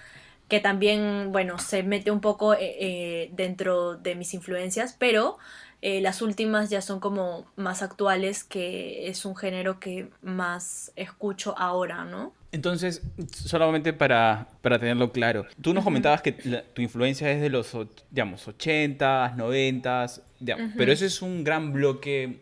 que también, bueno, se mete un poco eh, eh, dentro de mis influencias, pero Eh, las últimas ya son como más actuales, que es un género que más escucho ahora, ¿no? Entonces, solamente para, para tenerlo claro, tú nos comentabas que tu influencia es de los, digamos, 80s, 90s, pero ese es un gran bloque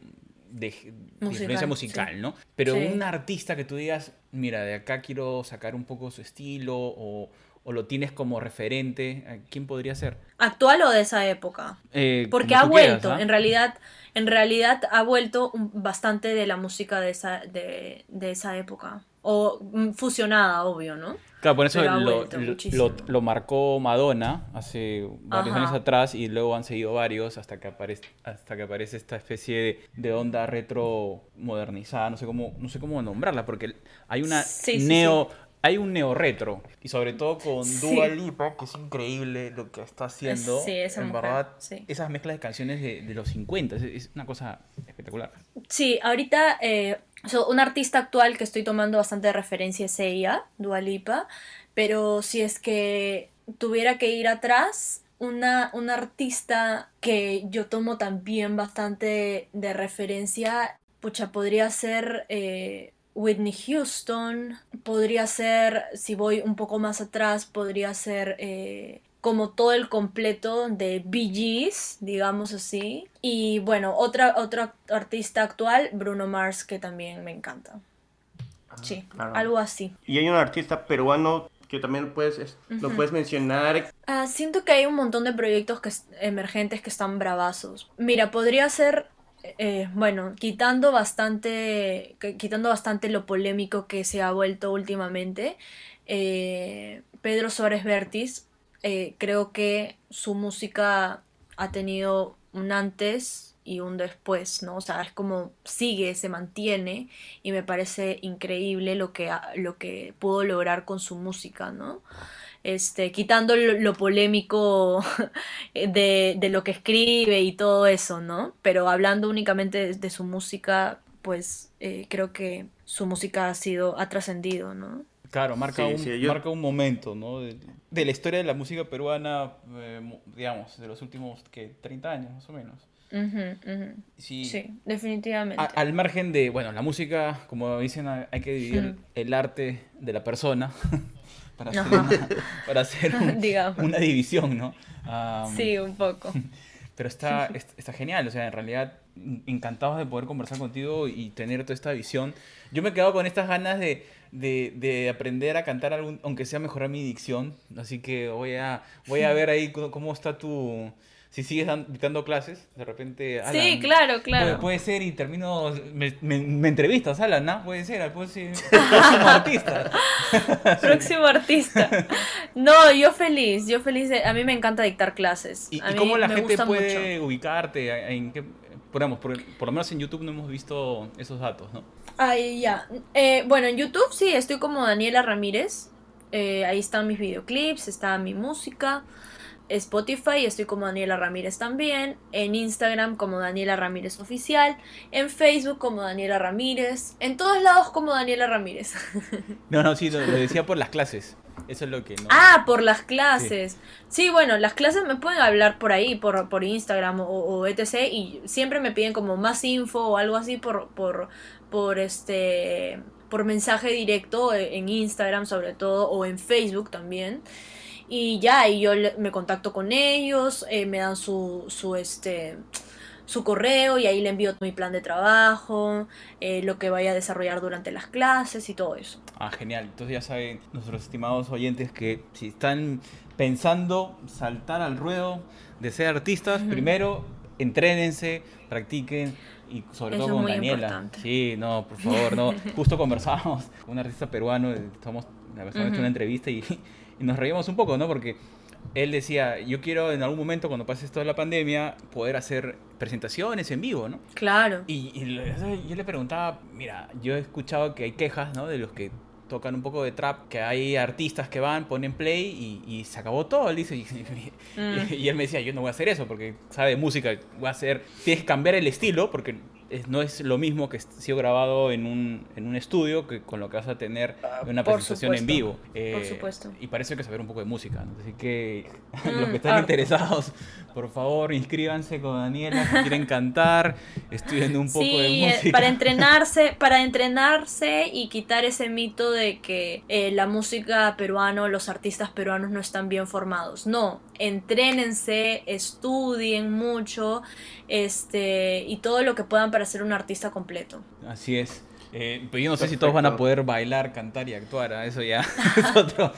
de, influencia musical, ¿no? Pero un artista que tú digas, mira, de acá quiero sacar un poco su estilo o, lo tienes como referente, ¿quién podría ser? ¿Actual o de esa época? Eh, Porque ha vuelto, ¿ah? en realidad, en realidad ha vuelto bastante de la música de esa, de, de esa época o mm, fusionada, obvio, ¿no? Claro, por eso lo, lo, marcó Madonna hace varios años atrás y luego han seguido varios hasta que aparece, hasta que aparece esta especie de, onda retro modernizada, no sé cómo, no sé cómo nombrarla, porque hay una neo, hay un neo retro y sobre todo con Dua Lipa, que es increíble lo que está haciendo. Sí, esa en verdad, esas mezclas de canciones de, los 50, es, una cosa espectacular. Sí, ahorita eh, So, un artista actual que estoy tomando bastante de referencia es ella, Dualipa, pero si es que tuviera que ir atrás, una, una artista que yo tomo también bastante de referencia, pucha, podría ser eh, Whitney Houston, podría ser, si voy un poco más atrás, podría ser eh, como todo el completo de Bee Gees, digamos así. Y bueno, otra, otro artista actual, Bruno Mars, que también me encanta. Ah, sí, algo así. Y hay un artista peruano que también puedes, lo puedes mencionar. Ah, siento que hay un montón de proyectos que, emergentes que están bravazos. Mira, podría ser, eh, bueno, quitando bastante, quitando bastante lo polémico que se ha vuelto últimamente, eh, Pedro Suárez Vértiz eh, creo que su música ha tenido un antes y un después, ¿no? O sea, es como sigue, se mantiene y me parece increíble lo que, lo que pudo lograr con su música, ¿no? Este, quitando lo, polémico de, de, lo que escribe y todo eso, ¿no? Pero hablando únicamente de, su música, pues eh, creo que su música ha sido, ha trascendido, ¿no? Claro, marca, un, marca un momento, ¿no? De, la historia de la música peruana, eh, digamos, de los últimos, ¿qué? 30 años, más o menos. Sí, definitivamente. al margen de, bueno, la música, como dicen, hay que dividir el arte de la persona para hacer, una, para hacer una división, ¿no? sí, un poco. Pero está, está genial, o sea, en realidad encantados de poder conversar contigo y tener toda esta visión. Yo me he quedado con estas ganas de, de, de, aprender a cantar, algún, aunque sea mejorar mi dicción. Así que voy a, voy a ver ahí cómo está tu... Si sigues dictando clases, de repente... sí, claro, claro. Puede, ser y termino... Me, me, entrevistas, Alan, ¿no? Puede ser, puede ser próximo artista. próximo artista. No, yo feliz, yo feliz. a mí me encanta dictar clases. ¿Y, a cómo la gente puede ubicarte? ¿En qué, por, por, lo menos en YouTube no hemos visto esos datos, ¿no? Ahí ya. Eh, bueno, en YouTube sí, estoy como Daniela Ramírez. Eh, ahí están mis videoclips, está mi música. Spotify, estoy como Daniela Ramírez también. En Instagram como Daniela Ramírez Oficial. En Facebook como Daniela Ramírez. En todos lados como Daniela Ramírez. No, no, sí, lo decía por las clases. Eso es lo que no. Ah, por las clases. Sí. bueno, las clases me pueden hablar por ahí, por, por Instagram o, etc. Y siempre me piden como más info o algo así por, por, por este por mensaje directo en Instagram sobre todo o en Facebook también y ya y yo me contacto con ellos eh, me dan su, su este su correo y ahí le envío mi plan de trabajo, eh, lo que vaya a desarrollar durante las clases y todo eso. Ah, genial. Entonces ya saben nuestros estimados oyentes que si están pensando saltar al ruedo de ser artistas, primero entrénense, practiquen y sobre todo con Daniela. Sí, no, por favor, no. Justo conversamos con un artista peruano, estamos uh una entrevista y, y nos reímos un poco, ¿no? Porque él decía, yo quiero en algún momento, cuando pase esto de la pandemia, poder hacer presentaciones en vivo, ¿no? Claro. Y, yo le preguntaba, mira, yo he escuchado que hay quejas, ¿no? De los que tocan un poco de trap, que hay artistas que van, ponen play y, se acabó todo, él dice. Mm. Y, él me decía, yo no voy a hacer eso porque sabe música, voy a hacer, tienes que cambiar el estilo porque no es lo mismo que sido grabado en un, en un estudio que con lo que vas a tener ah, una presentación en vivo. por eh, supuesto. Y parece que saber un poco de música. Así que los que mm, están interesados, por favor, inscríbanse con Daniela si quieren cantar, estudien un poco de eh, música. Para entrenarse, para entrenarse y quitar ese mito de que eh, la música peruana, los artistas peruanos no están bien formados. No, entrénense, estudien mucho este, y todo lo que puedan para ser un artista completo. Así es. Eh, pero yo no sé si todos van a poder bailar, cantar y actuar. ¿ah? Eso ya es otro,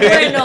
bueno,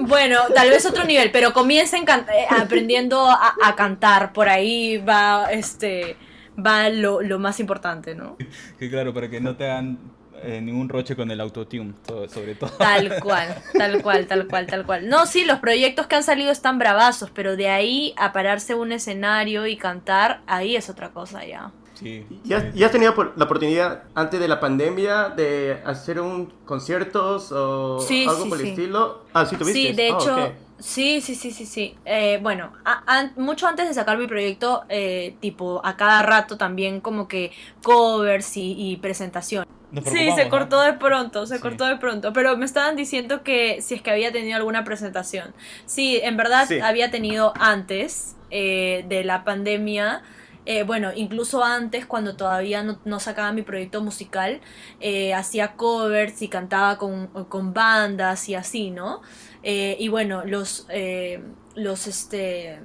bueno, tal vez otro nivel, pero comiencen eh, aprendiendo a, cantar. Por ahí va, este, va lo, lo más importante, ¿no? Que claro, para que no te hagan eh, ningún roche con el autotune, sobre todo. Tal cual, tal cual, tal cual, tal cual. No, sí, los proyectos que han salido están bravazos, pero de ahí a pararse un escenario y cantar, ahí es otra cosa ya. Sí. ¿Ya, ¿Ya has tenido la oportunidad antes de la pandemia de hacer un conciertos o algo por el estilo? Ah, sí, ¿tuviste? Sí, de ah, hecho... Sí, sí, sí, sí, sí. Eh, bueno, mucho antes de sacar mi proyecto, eh, tipo, a cada rato también como que covers y, y presentación. Sí, se cortó de pronto, se cortó de pronto. Pero me estaban diciendo que si es que había tenido alguna presentación. Sí, en verdad había tenido antes eh, de la pandemia. Eh, bueno, incluso antes, cuando todavía no, sacaba mi proyecto musical, eh, hacía covers y cantaba con, con, bandas y así, ¿no? y bueno, los, los, este,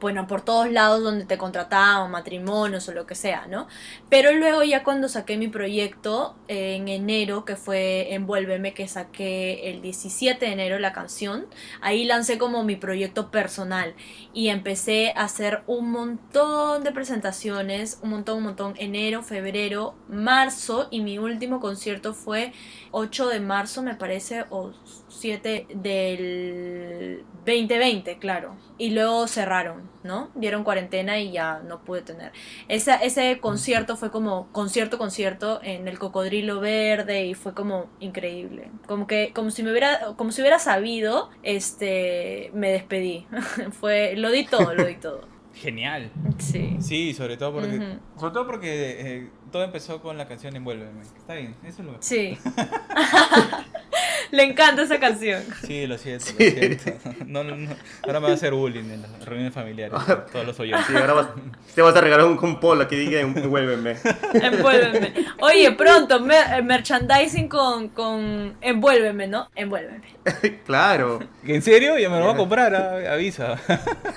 bueno, por todos lados donde te contrataban, matrimonios o lo que sea, ¿no? Pero luego ya cuando saqué mi proyecto en enero, que fue Envuélveme, que saqué el 17 de enero la canción, ahí lancé como mi proyecto personal y empecé a hacer un montón de presentaciones, un montón, un montón, enero, febrero, marzo y mi último concierto fue 8 de marzo, me parece, o 7 del 2020, claro. Y luego cerraron, ¿no? Dieron cuarentena y ya no pude tener. Ese, ese concierto fue como concierto, concierto en el Cocodrilo Verde y fue como increíble. Como que, como si me hubiera, como si hubiera sabido, este, me despedí. fue, lo di todo, lo di todo. Genial. Sí. Sí, sobre todo porque, sobre todo porque eh, todo empezó con la canción Envuélveme. Está bien, eso es lo Sí. Le encanta esa canción. Sí, lo siento, lo siento. No, no, no. Ahora me va a hacer bullying en las reuniones familiares. todos los oyentes. Sí, ahora vas, te vas a regalar un, un polo que diga envuélveme. Envuélveme. Oye, pronto, eh, merchandising con, con envuélveme, ¿no? Envuélveme. claro. ¿En serio? Ya me lo voy a comprar, ah, avisa.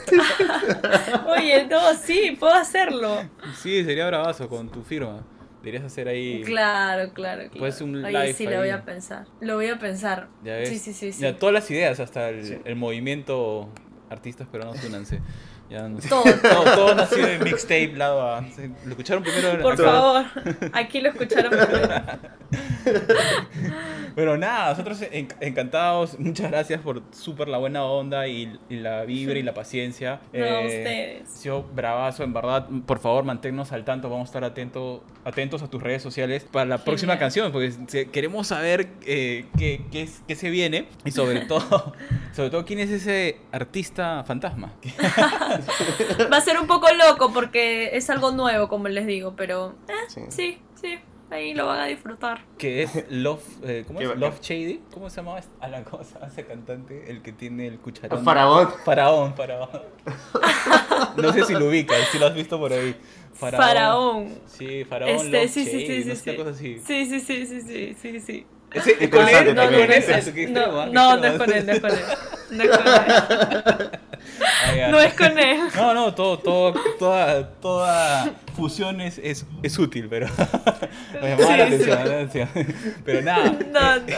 Oye, no, sí, puedo hacerlo. Sí, sería bravazo con tu firma. Deberías hacer ahí. Claro, claro, claro. Puedes un Oye, sí, lo voy a pensar. Lo voy a pensar. ¿Ya ves? Sí, sí, sí. sí. Ya, todas las ideas, hasta el, el movimiento artistas peruanos únanse. Ya, no todo. todo. todo. nació en mixtape lado A. ¿Lo escucharon primero? Por favor, aquí lo escucharon primero. Pero nada, nosotros encantados. Muchas gracias por súper la buena onda y, la vibra y la paciencia. No, eh, ustedes. Yo, bravazo, en verdad. Por favor, manténnos al tanto. Vamos a estar atento, atentos a tus redes sociales para la próxima canción, porque queremos saber eh, qué, qué, qué, se viene y sobre todo, sobre todo quién es ese artista fantasma. Va a ser un poco loco porque es algo nuevo, como les digo, pero eh, sí. sí, ahí lo van a disfrutar. Que es Love, eh, ¿cómo es? Love Shady. ¿Cómo se llamaba a la cosa, ese cantante? El que tiene el cucharón. Faraón. Faraón, Faraón. no sé si lo ubicas, si lo has visto por ahí. Faraón. Sí, Faraón. Este, sí, sí, sí, sí, sí. Sí, sí, sí, sí, sí, sí, sí. ¿Ese, ¿Con él? No, no, no, no, es con él, no es con él. No es con él. No es con él. No, no, todo, todo, toda, toda fusión es, es, es útil, pero me llamaba la atención, Pero nada. No, no.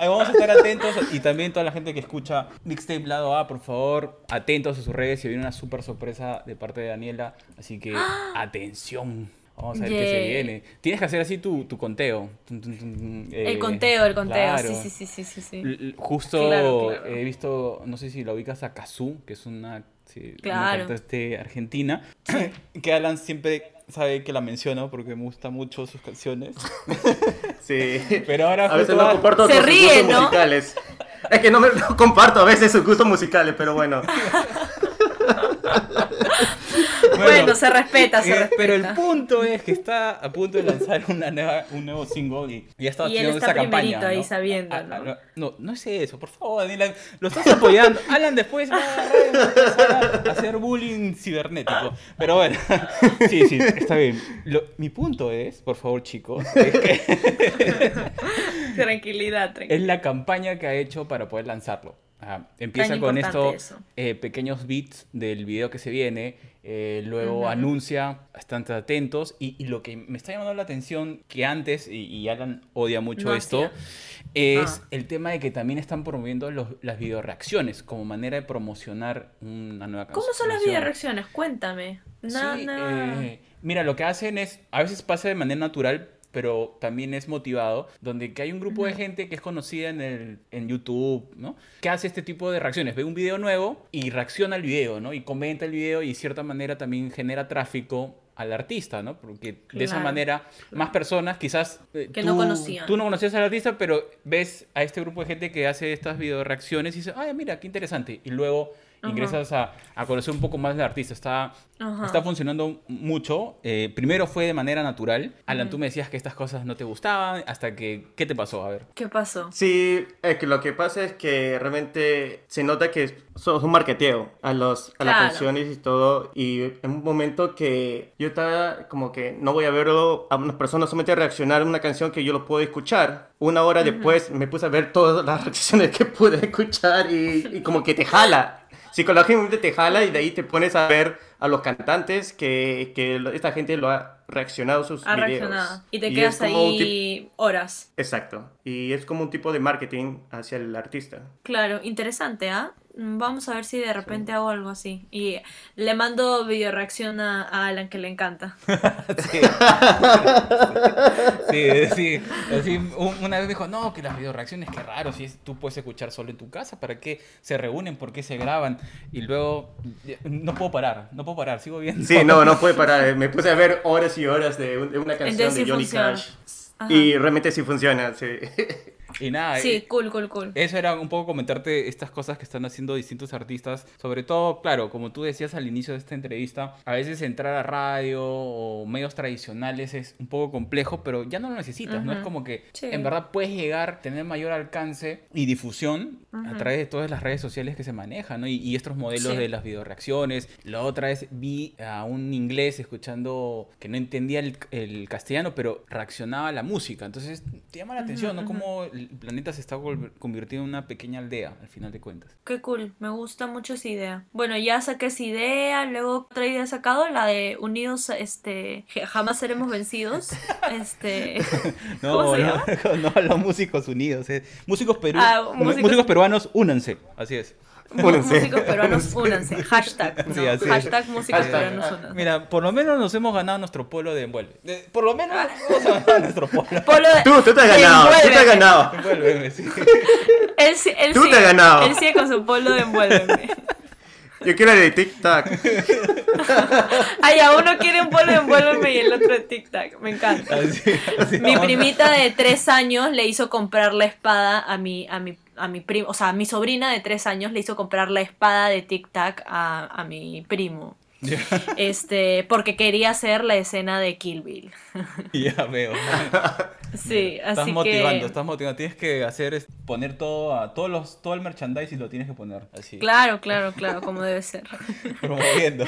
Ahí vamos a estar atentos y también toda la gente que escucha Mixtape Lado A, por favor, atentos a sus redes. Se viene una súper sorpresa de parte de Daniela, así que atención. Vamos a ver qué se viene. Tienes que hacer así tu, tu conteo. el eh, conteo, el conteo. Sí, sí, sí, sí, sí. Justo he visto, no sé si la ubicas a Kazú, que es una, sí, claro. cantante argentina, que Alan siempre sabe que la menciono porque me gustan mucho sus canciones. sí. Pero ahora a veces no comparto se ríe, ¿no? musicales. Es que no, me, comparto a veces sus gustos musicales, pero bueno. bueno, se respeta, se eh, respeta. Pero el punto es que está a punto de lanzar una nueva, un nuevo single y ya está Y haciendo esa campaña. ahí ¿no? sabiendo, Ah, ¿no? ah, ah, no, no es eso, por favor, Daniela, lo estás apoyando. Alan después va a empezar a hacer bullying cibernético. Pero bueno, sí, sí, está bien. Lo- mi punto es, por favor, chicos, es que Tranquilidad, tranquilidad. es la campaña que ha hecho para poder lanzarlo. Ajá. Empieza con estos eh, pequeños beats del video que se viene, eh, luego anuncia, están atentos, y, y lo que me está llamando la atención, que antes, y, y Alan odia mucho No esto, es Ah. el tema de que también están promoviendo los- las videoreacciones como manera de promocionar una nueva canción. ¿Cómo son las videoreacciones? Cuéntame. Sí, na- eh, mira, lo que hacen es, a veces pasa de manera natural, pero también es motivado, donde que hay un grupo de gente que es conocida en, el, en YouTube, ¿no? Que hace este tipo de reacciones. Ve un video nuevo y reacciona al video, ¿no? Y comenta el video y de cierta manera también genera tráfico al artista, ¿no? Porque de esa manera más personas quizás eh, Que no tú- conocían. Tú no conocías al artista, pero ves a este grupo de gente que hace estas video reacciones y dices, ay, mira, qué interesante. Y luego Ajá. ingresas a, a conocer un poco más del artista. Está, Ajá. está funcionando mucho. Eh, primero fue de manera natural. Alan, tú me decías que estas cosas no te gustaban, hasta que... ¿Qué te pasó? A ver. ¿Qué pasó? Sí, es que lo que pasa es que realmente se nota que son un marketeo a, los, a las Claro. canciones y todo. Y en un momento que yo estaba como que no voy a verlo a unas personas solamente reaccionar a una canción que yo lo puedo escuchar. Una hora después me puse a ver todas las reacciones que pude escuchar y, y como que te jala. Psicológicamente te jala y de ahí te pones a ver a los cantantes que, que esta gente lo ha reaccionado a sus Ha videos. reaccionado. Y te es quedas ahí horas. Exacto. Y es como un tipo de marketing hacia el artista. Claro, interesante, ¿ah? Mm, Vamos a ver si de repente hago algo así. Y le mando video reacción a, a Alan que le encanta. Sí, sí, sí. Así, una vez dijo, no, que las videoreacciones, qué raro, si es- tú puedes escuchar solo en tu casa, ¿para qué se reúnen? ¿Por qué se graban? Y luego, eh, no puedo parar, no puedo parar, sigo viendo. Sí, no, no puede parar. Me puse a ver horas y horas de, un- de una canción Entonces de sí Johnny funciona. Cash. Ajá. Y realmente sí funciona, sí. Y nada, Sí, eh, cool, cool, cool. Eso era un poco comentarte estas cosas que están haciendo distintos artistas. Sobre todo, claro, como tú decías al inicio de esta entrevista, a veces entrar a radio o medios tradicionales es un poco complejo, pero ya no lo necesitas, ¿no? Es como que Sí. en verdad puedes llegar, tener mayor alcance y difusión a través de todas las redes sociales que se manejan, ¿no? Y, y estos modelos Sí. de las videoreacciones. La otra vez vi a un inglés escuchando que no entendía el, el castellano, pero reaccionaba a la música. Entonces te llama la atención, ¿no? ujú. El planeta se está convirtiendo en una pequeña aldea, al final de cuentas. Qué cool, me gusta mucho esa idea. Bueno, ya saqué esa idea, luego otra idea he sacado, la de unidos, este, jamás seremos vencidos. Este, ¿Cómo se llama? no, los músicos unidos. eh. Músicos, peru- Ah, músicos peruanos, únanse. Así es. Únanse. músicos peruanos, únanse. Hashtag, ¿no? Sí, así es. Hashtag músicos Hashtag. peruanos, únanse. Mira, por lo menos nos hemos ganado nuestro polo de envuelve. De- por lo menos hemos ganado nuestro polo. Polo de- Tú, tú te has ganado, tú te has ganado. Envuélveme, sí. Él, sí- él Tú te has ganado. Él sigue con su polo de envuélveme. Yo quiero el de TikTok. Ay, a uno quiere un polo de envuélveme y el otro de tic tac. Me encanta. Así- así Mi primita de tres años le hizo comprar la espada a mi, a mi, a mi primo. O sea, mi sobrina de tres años le hizo comprar la espada de tic tac a, a mi primo. Ya, Este, porque quería hacer la escena de Kill Bill. ya veo. Sí, Estás así motivando, que. estás motivando. Tienes que hacer es poner todo a todos los todo el merchandising lo tienes que poner así. Claro, claro, claro, como debe ser. promoviendo.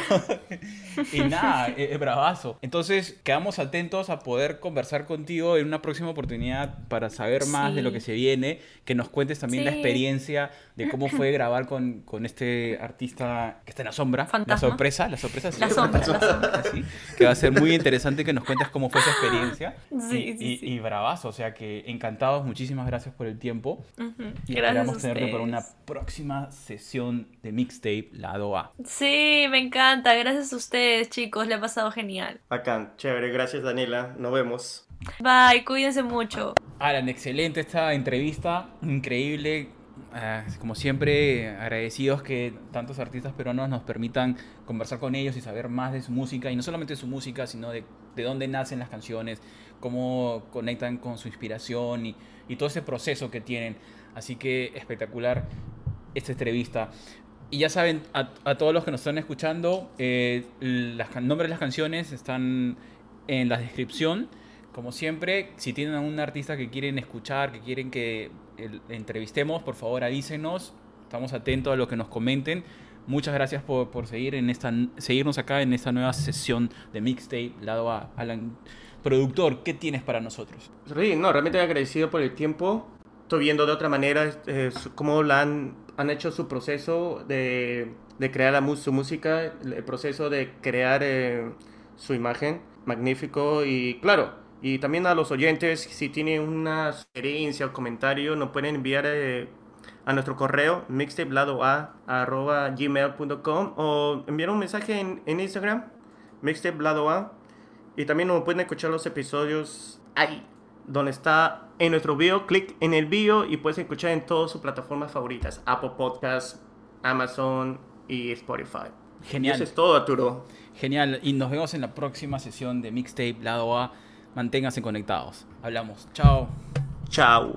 y nada, es, es bravazo. Entonces, quedamos atentos a poder conversar contigo en una próxima oportunidad para saber más Sí. de lo que se viene, que nos cuentes también la Sí. experiencia de cómo fue grabar con, con este artista que está en la sombra. Fantasma. La sorpresa, la sorpresa. sí, La sombra, la sombra. Así, que va a ser muy interesante que nos cuentes cómo fue esa experiencia. Sí, y, sí, y- sí. y bravazo, o sea que encantados, muchísimas gracias por el tiempo. Y Gracias a esperamos tenerte para una próxima sesión de mixtape lado A. Sí, me encanta. Gracias a ustedes, chicos. Le ha pasado genial. Bacán, chévere. Gracias, Daniela. Nos vemos. Bye, cuídense mucho. Alan, excelente esta entrevista, increíble. Ah, como siempre, agradecidos que tantos artistas peruanos nos permitan conversar con ellos y saber más de su música, y no solamente de su música, sino de, de dónde nacen las canciones, cómo conectan con su inspiración y, y todo ese proceso que tienen. Así que espectacular esta entrevista. Y ya saben, a, todos los que nos están escuchando, eh, los nombres de las canciones están en la descripción. Como siempre, si tienen a un artista que quieren escuchar, que quieren que entrevistemos, por favor avísenos. Estamos atentos a lo que nos comenten. Muchas gracias por, por seguir en esta, seguirnos acá en esta nueva sesión de Mixtape, lado a Alan. Productor, ¿qué tienes para nosotros? Sí, no, realmente agradecido por el tiempo. Estoy viendo de otra manera eh, cómo la han, han, hecho su proceso de, de crear la, su música, el proceso de crear eh, su imagen. Magnífico y claro, y también a los oyentes, si tienen una sugerencia o comentario, nos pueden enviar eh, a nuestro correo mixtapeladoa.gmail.com o enviar un mensaje en, en Instagram, mixtapeladoa. Y también nos pueden escuchar los episodios ahí, donde está en nuestro bio. Clic en el bio y puedes escuchar en todas sus plataformas favoritas: Apple Podcasts, Amazon y Spotify. Genial. eso es todo, Arturo. Genial. Y nos vemos en la próxima sesión de Mixtape Lado A. Manténganse conectados. Hablamos. Chao. Chao.